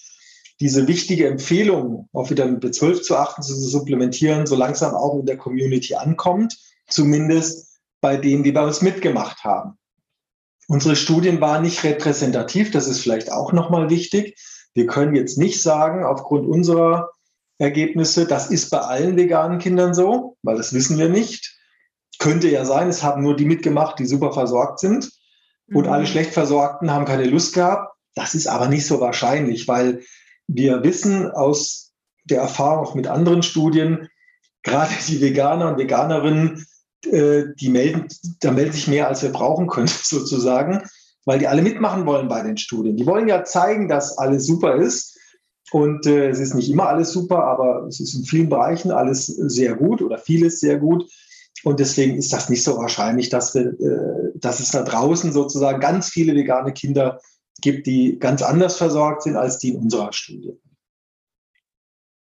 diese wichtige Empfehlung, auf Vitamin B12 zu achten, zu supplementieren, so langsam auch in der Community ankommt, zumindest bei denen, die bei uns mitgemacht haben. Unsere Studien waren nicht repräsentativ, das ist vielleicht auch nochmal wichtig. Wir können jetzt nicht sagen, aufgrund unserer Ergebnisse, das ist bei allen veganen Kindern so, weil das wissen wir nicht. Könnte ja sein, es haben nur die mitgemacht, die super versorgt sind. Und mhm. alle schlecht Versorgten haben keine Lust gehabt. Das ist aber nicht so wahrscheinlich, weil wir wissen aus der Erfahrung auch mit anderen Studien, gerade die Veganer und Veganerinnen, äh, die melden, da melden sich mehr, als wir brauchen können, sozusagen, weil die alle mitmachen wollen bei den Studien. Die wollen ja zeigen, dass alles super ist. Und äh, es ist nicht immer alles super, aber es ist in vielen Bereichen alles sehr gut oder vieles sehr gut. Und deswegen ist das nicht so wahrscheinlich, dass, wir, äh, dass es da draußen sozusagen ganz viele vegane Kinder gibt, die ganz anders versorgt sind als die in unserer Studie.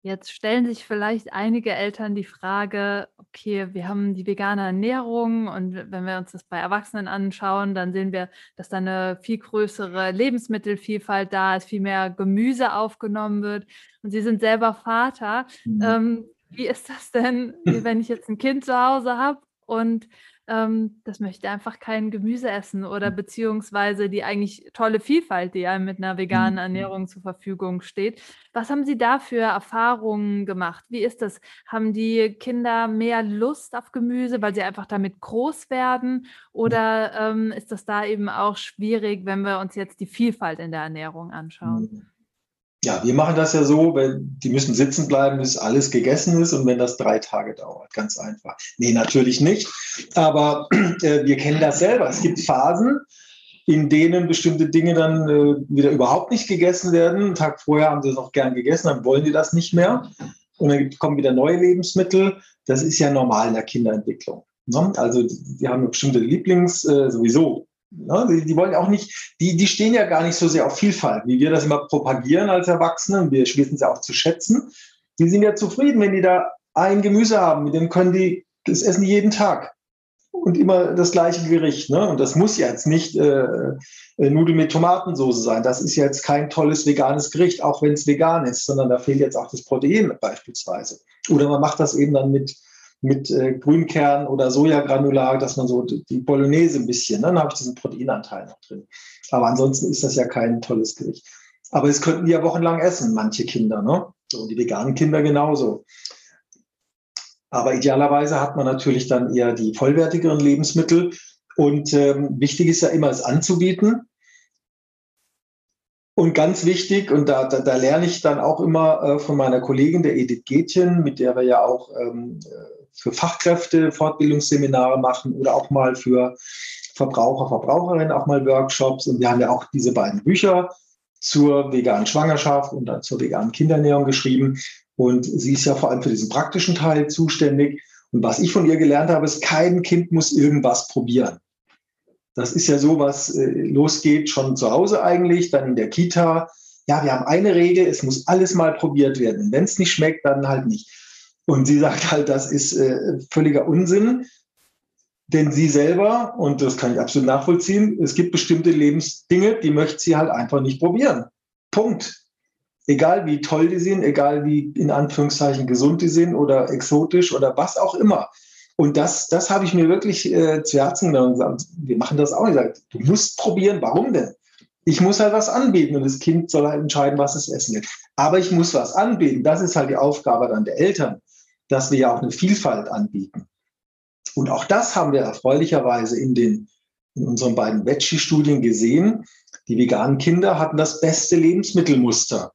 Jetzt stellen sich vielleicht einige Eltern die Frage, okay, wir haben die vegane Ernährung und wenn wir uns das bei Erwachsenen anschauen, dann sehen wir, dass da eine viel größere Lebensmittelvielfalt da ist, viel mehr Gemüse aufgenommen wird und Sie sind selber Vater. Mhm. Ähm, wie ist das denn, wenn ich jetzt ein Kind zu Hause habe und ähm, das möchte einfach kein Gemüse essen oder hm. beziehungsweise die eigentlich tolle Vielfalt, die einem mit einer veganen mhm. Ernährung zur Verfügung steht. Was haben Sie da für Erfahrungen gemacht? Wie ist das? Haben die Kinder mehr Lust auf Gemüse, weil sie einfach damit groß werden? Oder ähm, ist das da eben auch schwierig, wenn wir uns jetzt die Vielfalt in der Ernährung anschauen? Ja, wir machen das ja so, wenn die müssen sitzen bleiben, bis alles gegessen ist und wenn das drei Tage dauert, ganz einfach. Nee, natürlich nicht. Aber äh, wir kennen das selber. Es gibt Phasen, in denen bestimmte Dinge dann äh, wieder überhaupt nicht gegessen werden. Einen Tag vorher haben sie es noch gern gegessen, dann wollen die das nicht mehr. Und dann kommen wieder neue Lebensmittel. Das ist ja normal in der Kinderentwicklung. Ne? Also die, die haben bestimmte Lieblings äh, sowieso? Die, die, wollen auch nicht, die, die stehen ja gar nicht so sehr auf Vielfalt, wie wir das immer propagieren als Erwachsene. Wir wissen es ja auch zu schätzen. Die sind ja zufrieden, wenn die da ein Gemüse haben, mit dem können die das essen jeden Tag. Und immer das gleiche Gericht. Ne? Und das muss ja jetzt nicht äh, äh Nudeln mit Tomatensauce sein. Das ist jetzt kein tolles veganes Gericht, auch wenn es vegan ist, sondern da fehlt jetzt auch das Protein beispielsweise. Oder man macht das eben dann mit mit äh, Grünkern oder Sojagranular, dass man so die Bolognese ein bisschen, ne? dann habe ich diesen Proteinanteil noch drin. Aber ansonsten ist das ja kein tolles Gericht. Aber es könnten die ja wochenlang essen, manche Kinder, ne? So, die veganen Kinder genauso. Aber idealerweise hat man natürlich dann eher die vollwertigeren Lebensmittel. Und ähm, wichtig ist ja immer, es anzubieten. Und ganz wichtig, und da, da, da lerne ich dann auch immer äh, von meiner Kollegin, der Edith Gätchen, mit der wir ja auch ähm, für Fachkräfte Fortbildungsseminare machen oder auch mal für Verbraucher, Verbraucherinnen auch mal Workshops. Und wir haben ja auch diese beiden Bücher zur veganen Schwangerschaft und dann zur veganen Kinderernährung geschrieben. Und sie ist ja vor allem für diesen praktischen Teil zuständig. Und was ich von ihr gelernt habe, ist, kein Kind muss irgendwas probieren. Das ist ja so, was äh, losgeht schon zu Hause eigentlich, dann in der Kita. Ja, wir haben eine Regel, es muss alles mal probiert werden. Wenn es nicht schmeckt, dann halt nicht. Und sie sagt halt, das ist äh, völliger Unsinn, denn sie selber, und das kann ich absolut nachvollziehen, es gibt bestimmte Lebensdinge, die möchte sie halt einfach nicht probieren. Punkt. Egal wie toll die sind, egal wie in Anführungszeichen gesund die sind oder exotisch oder was auch immer. Und das, das habe ich mir wirklich äh, zu Herzen genommen und gesagt, wir machen das auch. Ich sage, du musst probieren, warum denn? Ich muss halt was anbieten und das Kind soll halt entscheiden, was es essen will. Aber ich muss was anbieten. Das ist halt die Aufgabe dann der Eltern dass wir ja auch eine Vielfalt anbieten. Und auch das haben wir erfreulicherweise in, den, in unseren beiden Veggie-Studien gesehen. Die veganen Kinder hatten das beste Lebensmittelmuster.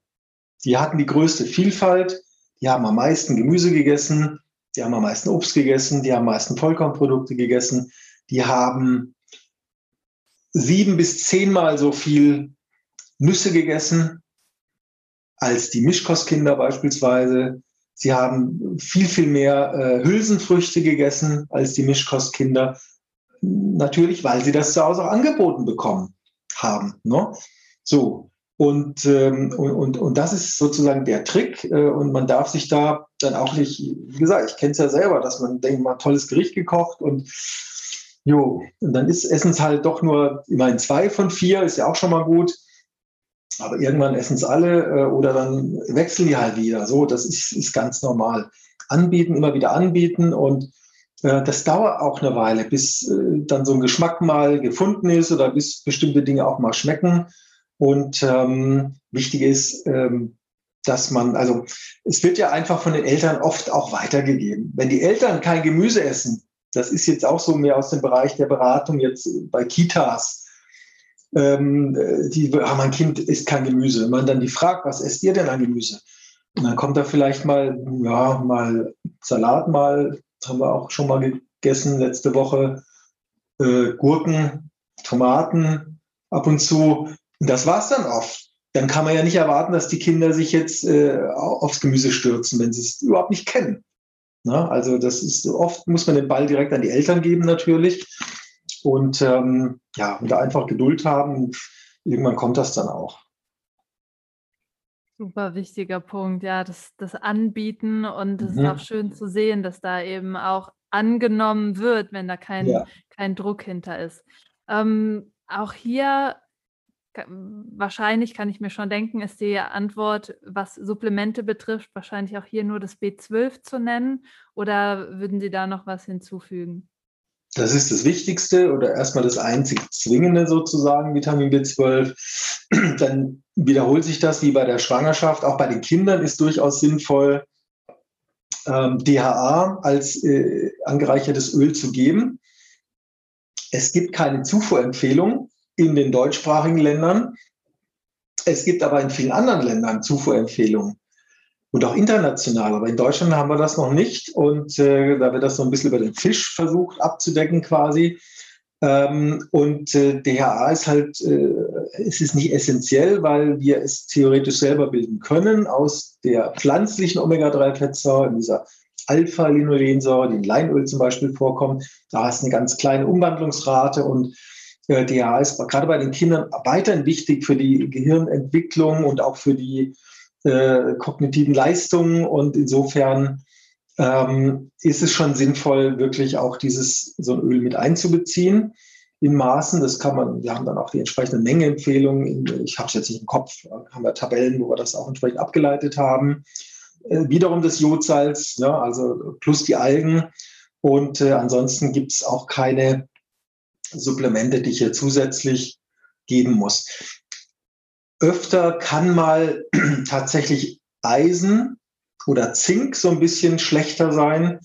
Die hatten die größte Vielfalt, die haben am meisten Gemüse gegessen, die haben am meisten Obst gegessen, die haben am meisten Vollkornprodukte gegessen, die haben sieben bis zehnmal so viel Nüsse gegessen als die Mischkostkinder beispielsweise. Sie haben viel, viel mehr äh, Hülsenfrüchte gegessen als die Mischkostkinder. Natürlich, weil sie das zu Hause auch angeboten bekommen haben. Ne? So. Und, ähm, und, und, und das ist sozusagen der Trick. Äh, und man darf sich da dann auch nicht, wie gesagt, ich kenne es ja selber, dass man denkt, man tolles Gericht gekocht und jo, und dann ist Essen halt doch nur immerhin zwei von vier, ist ja auch schon mal gut. Aber irgendwann essen es alle äh, oder dann wechseln die halt wieder. So, das ist, ist ganz normal. Anbieten, immer wieder anbieten und Äh, das dauert auch eine Weile, bis äh, dann so ein Geschmack mal gefunden ist oder bis bestimmte Dinge auch mal schmecken. Und ähm, wichtig ist, ähm, dass man, also es wird ja einfach von den Eltern oft auch weitergegeben. Wenn die Eltern kein Gemüse essen, das ist jetzt auch so mehr aus dem Bereich der Beratung jetzt bei Kitas, ähm, die, ah, mein Kind isst kein Gemüse. Wenn man dann die fragt, was esst ihr denn an Gemüse? Und dann kommt da vielleicht mal, ja, mal Salat mal, das haben wir auch schon mal gegessen letzte Woche, äh, Gurken, Tomaten ab und zu. Und das war es dann oft. Dann kann man ja nicht erwarten, dass die Kinder sich jetzt äh, aufs Gemüse stürzen, wenn sie es überhaupt nicht kennen. Na, also das ist oft, muss man den Ball direkt an die Eltern geben natürlich. Und ähm, ja, und da einfach Geduld haben. Irgendwann kommt das dann auch. Super wichtiger Punkt, ja, das, das Anbieten und es mhm. ist auch schön zu sehen, dass da eben auch angenommen wird, wenn da kein, ja. kein Druck hinter ist. Ähm, auch hier wahrscheinlich kann ich mir schon denken, ist die Antwort, was Supplemente betrifft, wahrscheinlich auch hier nur das B12 zu nennen oder würden Sie da noch was hinzufügen? Das ist das Wichtigste oder erstmal das einzig Zwingende sozusagen, Vitamin B12. Dann wiederholt sich das wie bei der Schwangerschaft. Auch bei den Kindern ist durchaus sinnvoll, ähm, DHA als äh, angereichertes Öl zu geben. Es gibt keine Zufuhrempfehlung in den deutschsprachigen Ländern. Es gibt aber in vielen anderen Ländern Zufuhrempfehlungen und auch international. Aber in Deutschland haben wir das noch nicht. Und äh, da wird das so ein bisschen über den Fisch versucht abzudecken quasi. Ähm, und äh, DHA ist halt, äh, es ist nicht essentiell, weil wir es theoretisch selber bilden können aus der pflanzlichen Omega-3-Fettsäure, dieser Alpha-Linolensäure, die in Leinöl zum Beispiel vorkommt. Da ist eine ganz kleine Umwandlungsrate und äh, DHA ist gerade bei den Kindern weiterhin wichtig für die Gehirnentwicklung und auch für die äh, kognitiven Leistungen. Und insofern ähm, ist es schon sinnvoll, wirklich auch dieses so ein Öl mit einzubeziehen in Maßen. Das kann man, wir haben dann auch die entsprechenden Mengenempfehlungen. Ich habe es jetzt nicht im Kopf, haben wir Tabellen, wo wir das auch entsprechend abgeleitet haben. Äh, wiederum das Jodsalz, ne, also plus die Algen. Und äh, ansonsten gibt es auch keine Supplemente, die ich hier zusätzlich geben muss. Öfter kann mal tatsächlich Eisen oder Zink so ein bisschen schlechter sein.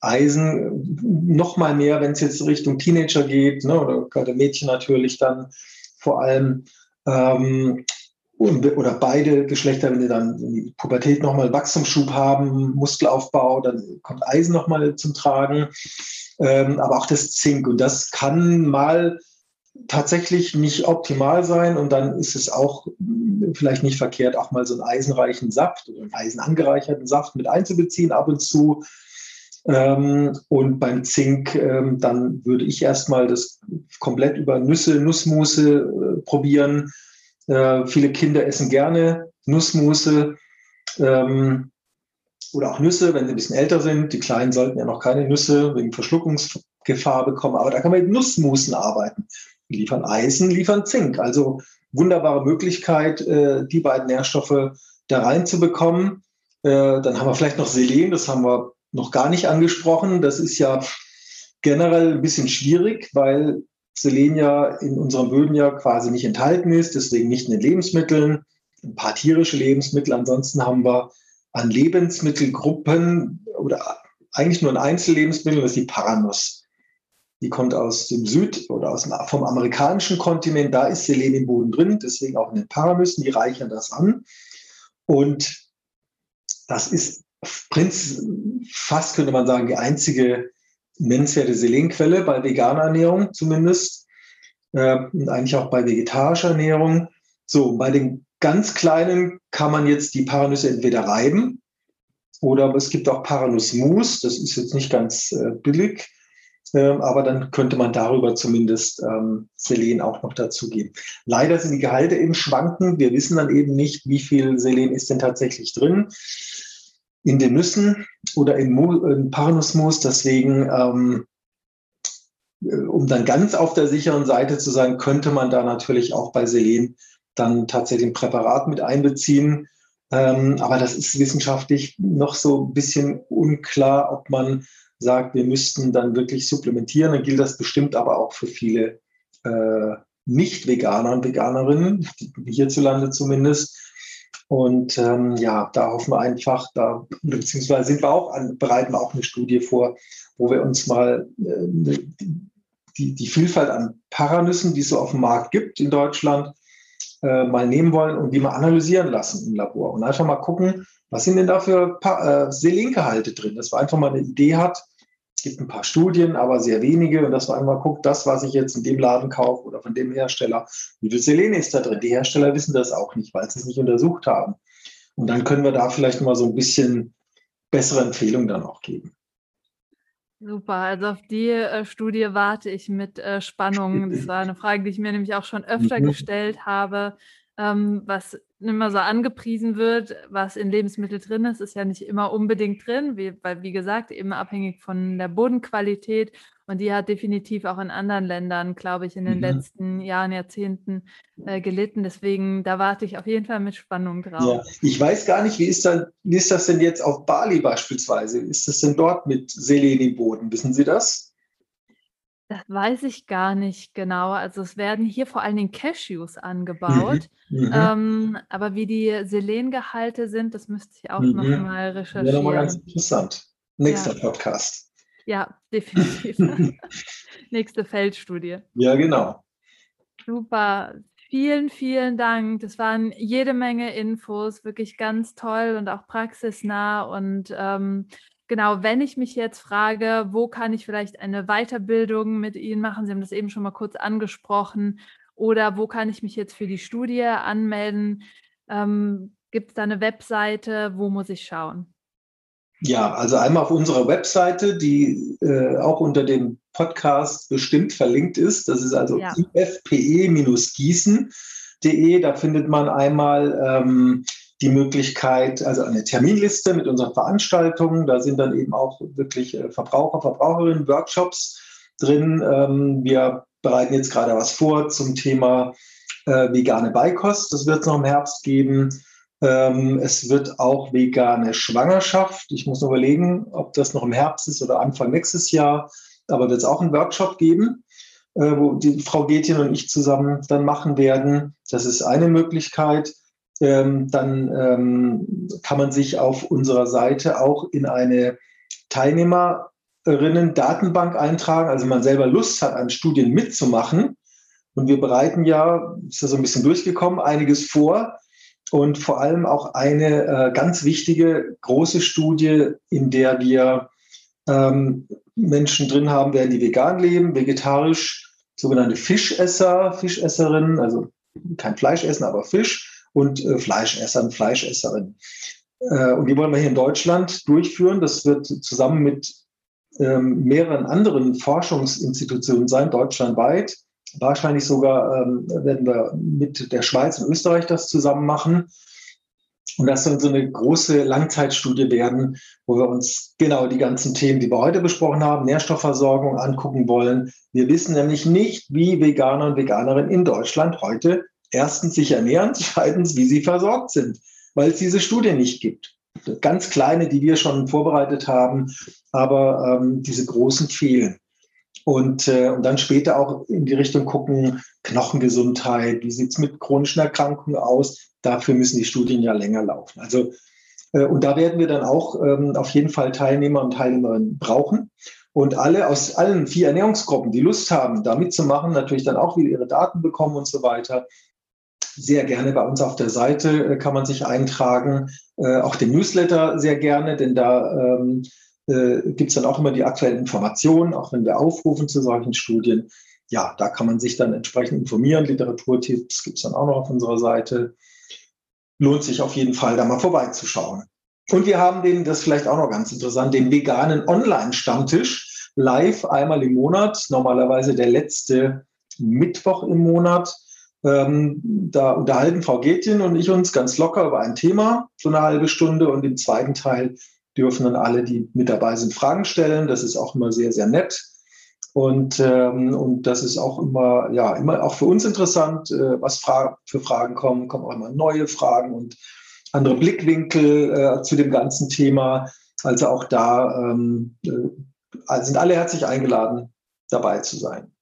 Eisen noch mal mehr, wenn es jetzt Richtung Teenager geht, ne, oder gerade Mädchen natürlich dann vor allem. Ähm, oder beide Geschlechter, wenn sie dann in die Pubertät nochmal Wachstumsschub haben, Muskelaufbau, dann kommt Eisen nochmal zum Tragen. Ähm, aber auch das Zink. Und das kann mal tatsächlich nicht optimal sein und dann ist es auch vielleicht nicht verkehrt, auch mal so einen eisenreichen Saft oder einen eisenangereicherten Saft mit einzubeziehen ab und zu. Ähm, und beim Zink, ähm, dann würde ich erstmal das komplett über Nüsse, Nussmusse äh, probieren. Äh, viele Kinder essen gerne Nussmusse ähm, oder auch Nüsse, wenn sie ein bisschen älter sind. Die Kleinen sollten ja noch keine Nüsse wegen Verschluckungsgefahr bekommen, aber da kann man mit Nussmusen arbeiten liefern Eisen, liefern Zink. Also wunderbare Möglichkeit, äh, die beiden Nährstoffe da reinzubekommen. Äh, dann haben wir vielleicht noch Selen, das haben wir noch gar nicht angesprochen. Das ist ja generell ein bisschen schwierig, weil Selen ja in unseren Böden ja quasi nicht enthalten ist, deswegen nicht in den Lebensmitteln, ein paar tierische Lebensmittel. Ansonsten haben wir an Lebensmittelgruppen oder eigentlich nur ein Einzellebensmittel, das ist die Paranuss. Die kommt aus dem Süd- oder aus dem, vom amerikanischen Kontinent. Da ist Selen im Boden drin, deswegen auch in den Paranüssen. Die reichern das an. Und das ist fast, könnte man sagen, die einzige nennenswerte Selenquelle bei veganer Ernährung zumindest. Äh, und eigentlich auch bei vegetarischer Ernährung. So, bei den ganz kleinen kann man jetzt die Paranüsse entweder reiben oder es gibt auch Paranussmus. Das ist jetzt nicht ganz äh, billig. Aber dann könnte man darüber zumindest ähm, Selen auch noch dazugeben. Leider sind die Gehalte eben schwanken. Wir wissen dann eben nicht, wie viel Selen ist denn tatsächlich drin in den Nüssen oder in, in Paranussmus. Deswegen, ähm, äh, um dann ganz auf der sicheren Seite zu sein, könnte man da natürlich auch bei Selen dann tatsächlich ein Präparat mit einbeziehen. Ähm, aber das ist wissenschaftlich noch so ein bisschen unklar, ob man sagt, wir müssten dann wirklich supplementieren, dann gilt das bestimmt aber auch für viele äh, Nicht-Veganer und Veganerinnen, hierzulande zumindest. Und ähm, ja, da hoffen wir einfach, da beziehungsweise sind wir auch an, bereiten wir auch eine Studie vor, wo wir uns mal äh, die, die Vielfalt an Paranüssen, die es so auf dem Markt gibt in Deutschland, äh, mal nehmen wollen und die mal analysieren lassen im Labor und einfach mal gucken, was sind denn da für äh, Selengehalte drin, dass man einfach mal eine Idee hat. Es gibt ein paar Studien, aber sehr wenige und dass man einmal guckt, das, was ich jetzt in dem Laden kaufe oder von dem Hersteller, wie viel Selen ist da drin? Die Hersteller wissen das auch nicht, weil sie es nicht untersucht haben. Und dann können wir da vielleicht mal so ein bisschen bessere Empfehlungen dann auch geben. Super, also auf die äh, Studie warte ich mit äh, Spannung. Das war eine Frage, die ich mir nämlich auch schon öfter mhm. gestellt habe. Ähm, was immer so angepriesen wird, was in Lebensmitteln drin ist, ist ja nicht immer unbedingt drin, wie, weil wie gesagt, eben abhängig von der Bodenqualität. Und die hat definitiv auch in anderen Ländern, glaube ich, in den mhm. letzten Jahren, Jahrzehnten äh, gelitten. Deswegen, da warte ich auf jeden Fall mit Spannung drauf. Ja, ich weiß gar nicht, wie ist, dann, wie ist das denn jetzt auf Bali beispielsweise? Ist das denn dort mit Selen im Boden? Wissen Sie das? Das weiß ich gar nicht genau. Also es werden hier vor allen Dingen Cashews angebaut. Mhm. Mhm. Ähm, aber wie die Selengehalte sind, das müsste ich auch mhm. noch mal recherchieren. Ja, nochmal ganz interessant. Nächster ja. Podcast. Ja, definitiv. Nächste Feldstudie. Ja, genau. Super. Vielen, vielen Dank. Das waren jede Menge Infos, wirklich ganz toll und auch praxisnah. Und ähm, genau, wenn ich mich jetzt frage, wo kann ich vielleicht eine Weiterbildung mit Ihnen machen? Sie haben das eben schon mal kurz angesprochen. Oder wo kann ich mich jetzt für die Studie anmelden? Ähm, Gibt es da eine Webseite? Wo muss ich schauen? Ja, also einmal auf unserer Webseite, die äh, auch unter dem Podcast bestimmt verlinkt ist. Das ist also ja. ifpe-gießen.de. Da findet man einmal ähm, die Möglichkeit, also eine Terminliste mit unseren Veranstaltungen. Da sind dann eben auch wirklich äh, Verbraucher, Verbraucherinnen, Workshops drin. Ähm, wir bereiten jetzt gerade was vor zum Thema äh, vegane Beikost. Das wird es noch im Herbst geben. Ähm, es wird auch vegane Schwangerschaft. Ich muss noch überlegen, ob das noch im Herbst ist oder Anfang nächstes Jahr. Aber wird es auch einen Workshop geben, äh, wo die Frau Getjen und ich zusammen dann machen werden. Das ist eine Möglichkeit ähm, dann ähm, kann man sich auf unserer Seite auch in eine Teilnehmerinnen-Datenbank eintragen. Also man selber Lust hat, an Studien mitzumachen. Und wir bereiten ja, ist ja so ein bisschen durchgekommen, einiges vor. Und vor allem auch eine äh, ganz wichtige große Studie, in der wir ähm, Menschen drin haben werden, die vegan leben, vegetarisch, sogenannte Fischesser, Fischesserinnen, also kein Fleisch essen, aber Fisch und äh, Fleischessern, Fleischesserinnen. Äh, und die wollen wir hier in Deutschland durchführen. Das wird zusammen mit ähm, mehreren anderen Forschungsinstitutionen sein, deutschlandweit. Wahrscheinlich sogar ähm, werden wir mit der Schweiz und Österreich das zusammen machen. Und das soll so eine große Langzeitstudie werden, wo wir uns genau die ganzen Themen, die wir heute besprochen haben, Nährstoffversorgung angucken wollen. Wir wissen nämlich nicht, wie Veganer und Veganerinnen in Deutschland heute erstens sich ernähren, zweitens, wie sie versorgt sind, weil es diese Studie nicht gibt. Ganz kleine, die wir schon vorbereitet haben, aber ähm, diese großen fehlen. Und, äh, und dann später auch in die Richtung gucken, Knochengesundheit, wie sieht es mit chronischen Erkrankungen aus? Dafür müssen die Studien ja länger laufen. Also, äh, und da werden wir dann auch ähm, auf jeden Fall Teilnehmer und Teilnehmerinnen brauchen. Und alle aus allen vier Ernährungsgruppen, die Lust haben, da mitzumachen, natürlich dann auch wieder ihre Daten bekommen und so weiter, sehr gerne bei uns auf der Seite äh, kann man sich eintragen. Äh, auch den Newsletter sehr gerne, denn da ähm, äh, gibt es dann auch immer die aktuellen Informationen, auch wenn wir aufrufen zu solchen Studien. Ja, da kann man sich dann entsprechend informieren. Literaturtipps gibt es dann auch noch auf unserer Seite. Lohnt sich auf jeden Fall, da mal vorbeizuschauen. Und wir haben den, das ist vielleicht auch noch ganz interessant, den veganen Online-Stammtisch live einmal im Monat, normalerweise der letzte Mittwoch im Monat. Ähm, da unterhalten Frau Getjen und ich uns ganz locker über ein Thema, so eine halbe Stunde. Und im zweiten Teil dürfen dann alle, die mit dabei sind, Fragen stellen. Das ist auch immer sehr, sehr nett. Und, ähm, und das ist auch immer, ja, immer auch für uns interessant, äh, was Fra für Fragen kommen. Kommen auch immer neue Fragen und andere Blickwinkel äh, zu dem ganzen Thema. Also auch da ähm, äh, sind alle herzlich eingeladen, dabei zu sein.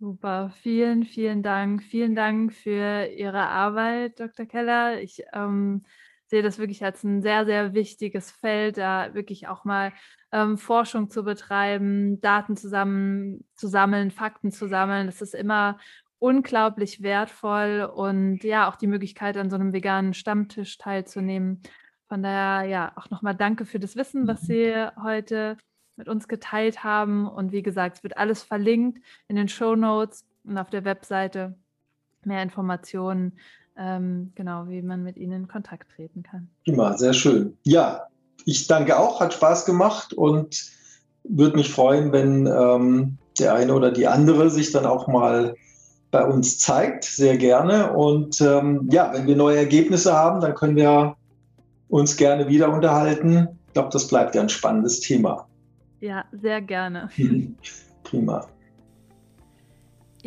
Super, vielen, vielen Dank. Vielen Dank für Ihre Arbeit, Dr. Keller. Ich ähm, sehe das wirklich als ein sehr, sehr wichtiges Feld, da wirklich auch mal ähm, Forschung zu betreiben, Daten zusammen zu sammeln, Fakten zu sammeln. Das ist immer unglaublich wertvoll und ja, auch die Möglichkeit, an so einem veganen Stammtisch teilzunehmen. Von daher, ja, auch nochmal danke für das Wissen, was mhm. Sie heute mit uns geteilt haben. Und wie gesagt, es wird alles verlinkt in den Show Notes und auf der Webseite. Mehr Informationen, ähm, genau, wie man mit Ihnen in Kontakt treten kann. Immer, sehr schön. Ja, ich danke auch, hat Spaß gemacht und würde mich freuen, wenn ähm, der eine oder die andere sich dann auch mal bei uns zeigt, sehr gerne. Und ähm, ja, wenn wir neue Ergebnisse haben, dann können wir uns gerne wieder unterhalten. Ich glaube, das bleibt ja ein spannendes Thema. Ja, sehr gerne. Prima.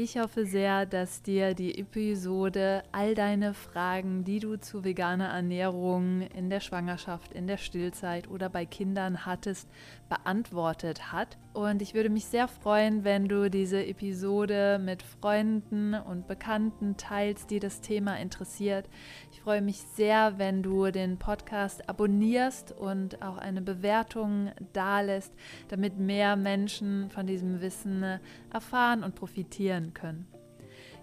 Ich hoffe sehr, dass dir die Episode all deine Fragen, die du zu veganer Ernährung in der Schwangerschaft, in der Stillzeit oder bei Kindern hattest, beantwortet hat. Und ich würde mich sehr freuen, wenn du diese Episode mit Freunden und Bekannten teilst, die das Thema interessiert. Ich freue mich sehr, wenn du den Podcast abonnierst und auch eine Bewertung dalässt, damit mehr Menschen von diesem Wissen erfahren und profitieren können.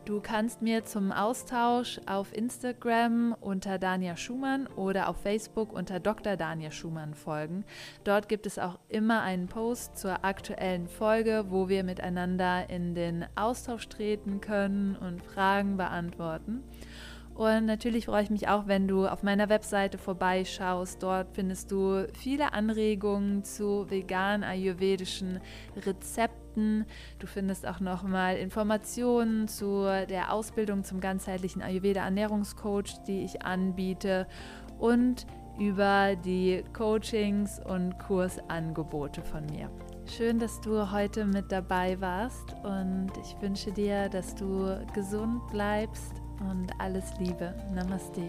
Du kannst mir zum Austausch auf Instagram unter Dania Schumann oder auf Facebook unter Dr. Dania Schumann folgen. Dort gibt es auch immer einen Post zur aktuellen Folge, wo wir miteinander in den Austausch treten können und Fragen beantworten. Und natürlich freue ich mich auch, wenn du auf meiner Webseite vorbeischaust. Dort findest du viele Anregungen zu vegan ayurvedischen Rezepten. Du findest auch nochmal Informationen zu der Ausbildung zum ganzheitlichen Ayurveda Ernährungscoach, die ich anbiete und über die Coachings und Kursangebote von mir. Schön, dass du heute mit dabei warst und ich wünsche dir, dass du gesund bleibst und alles Liebe. Namaste.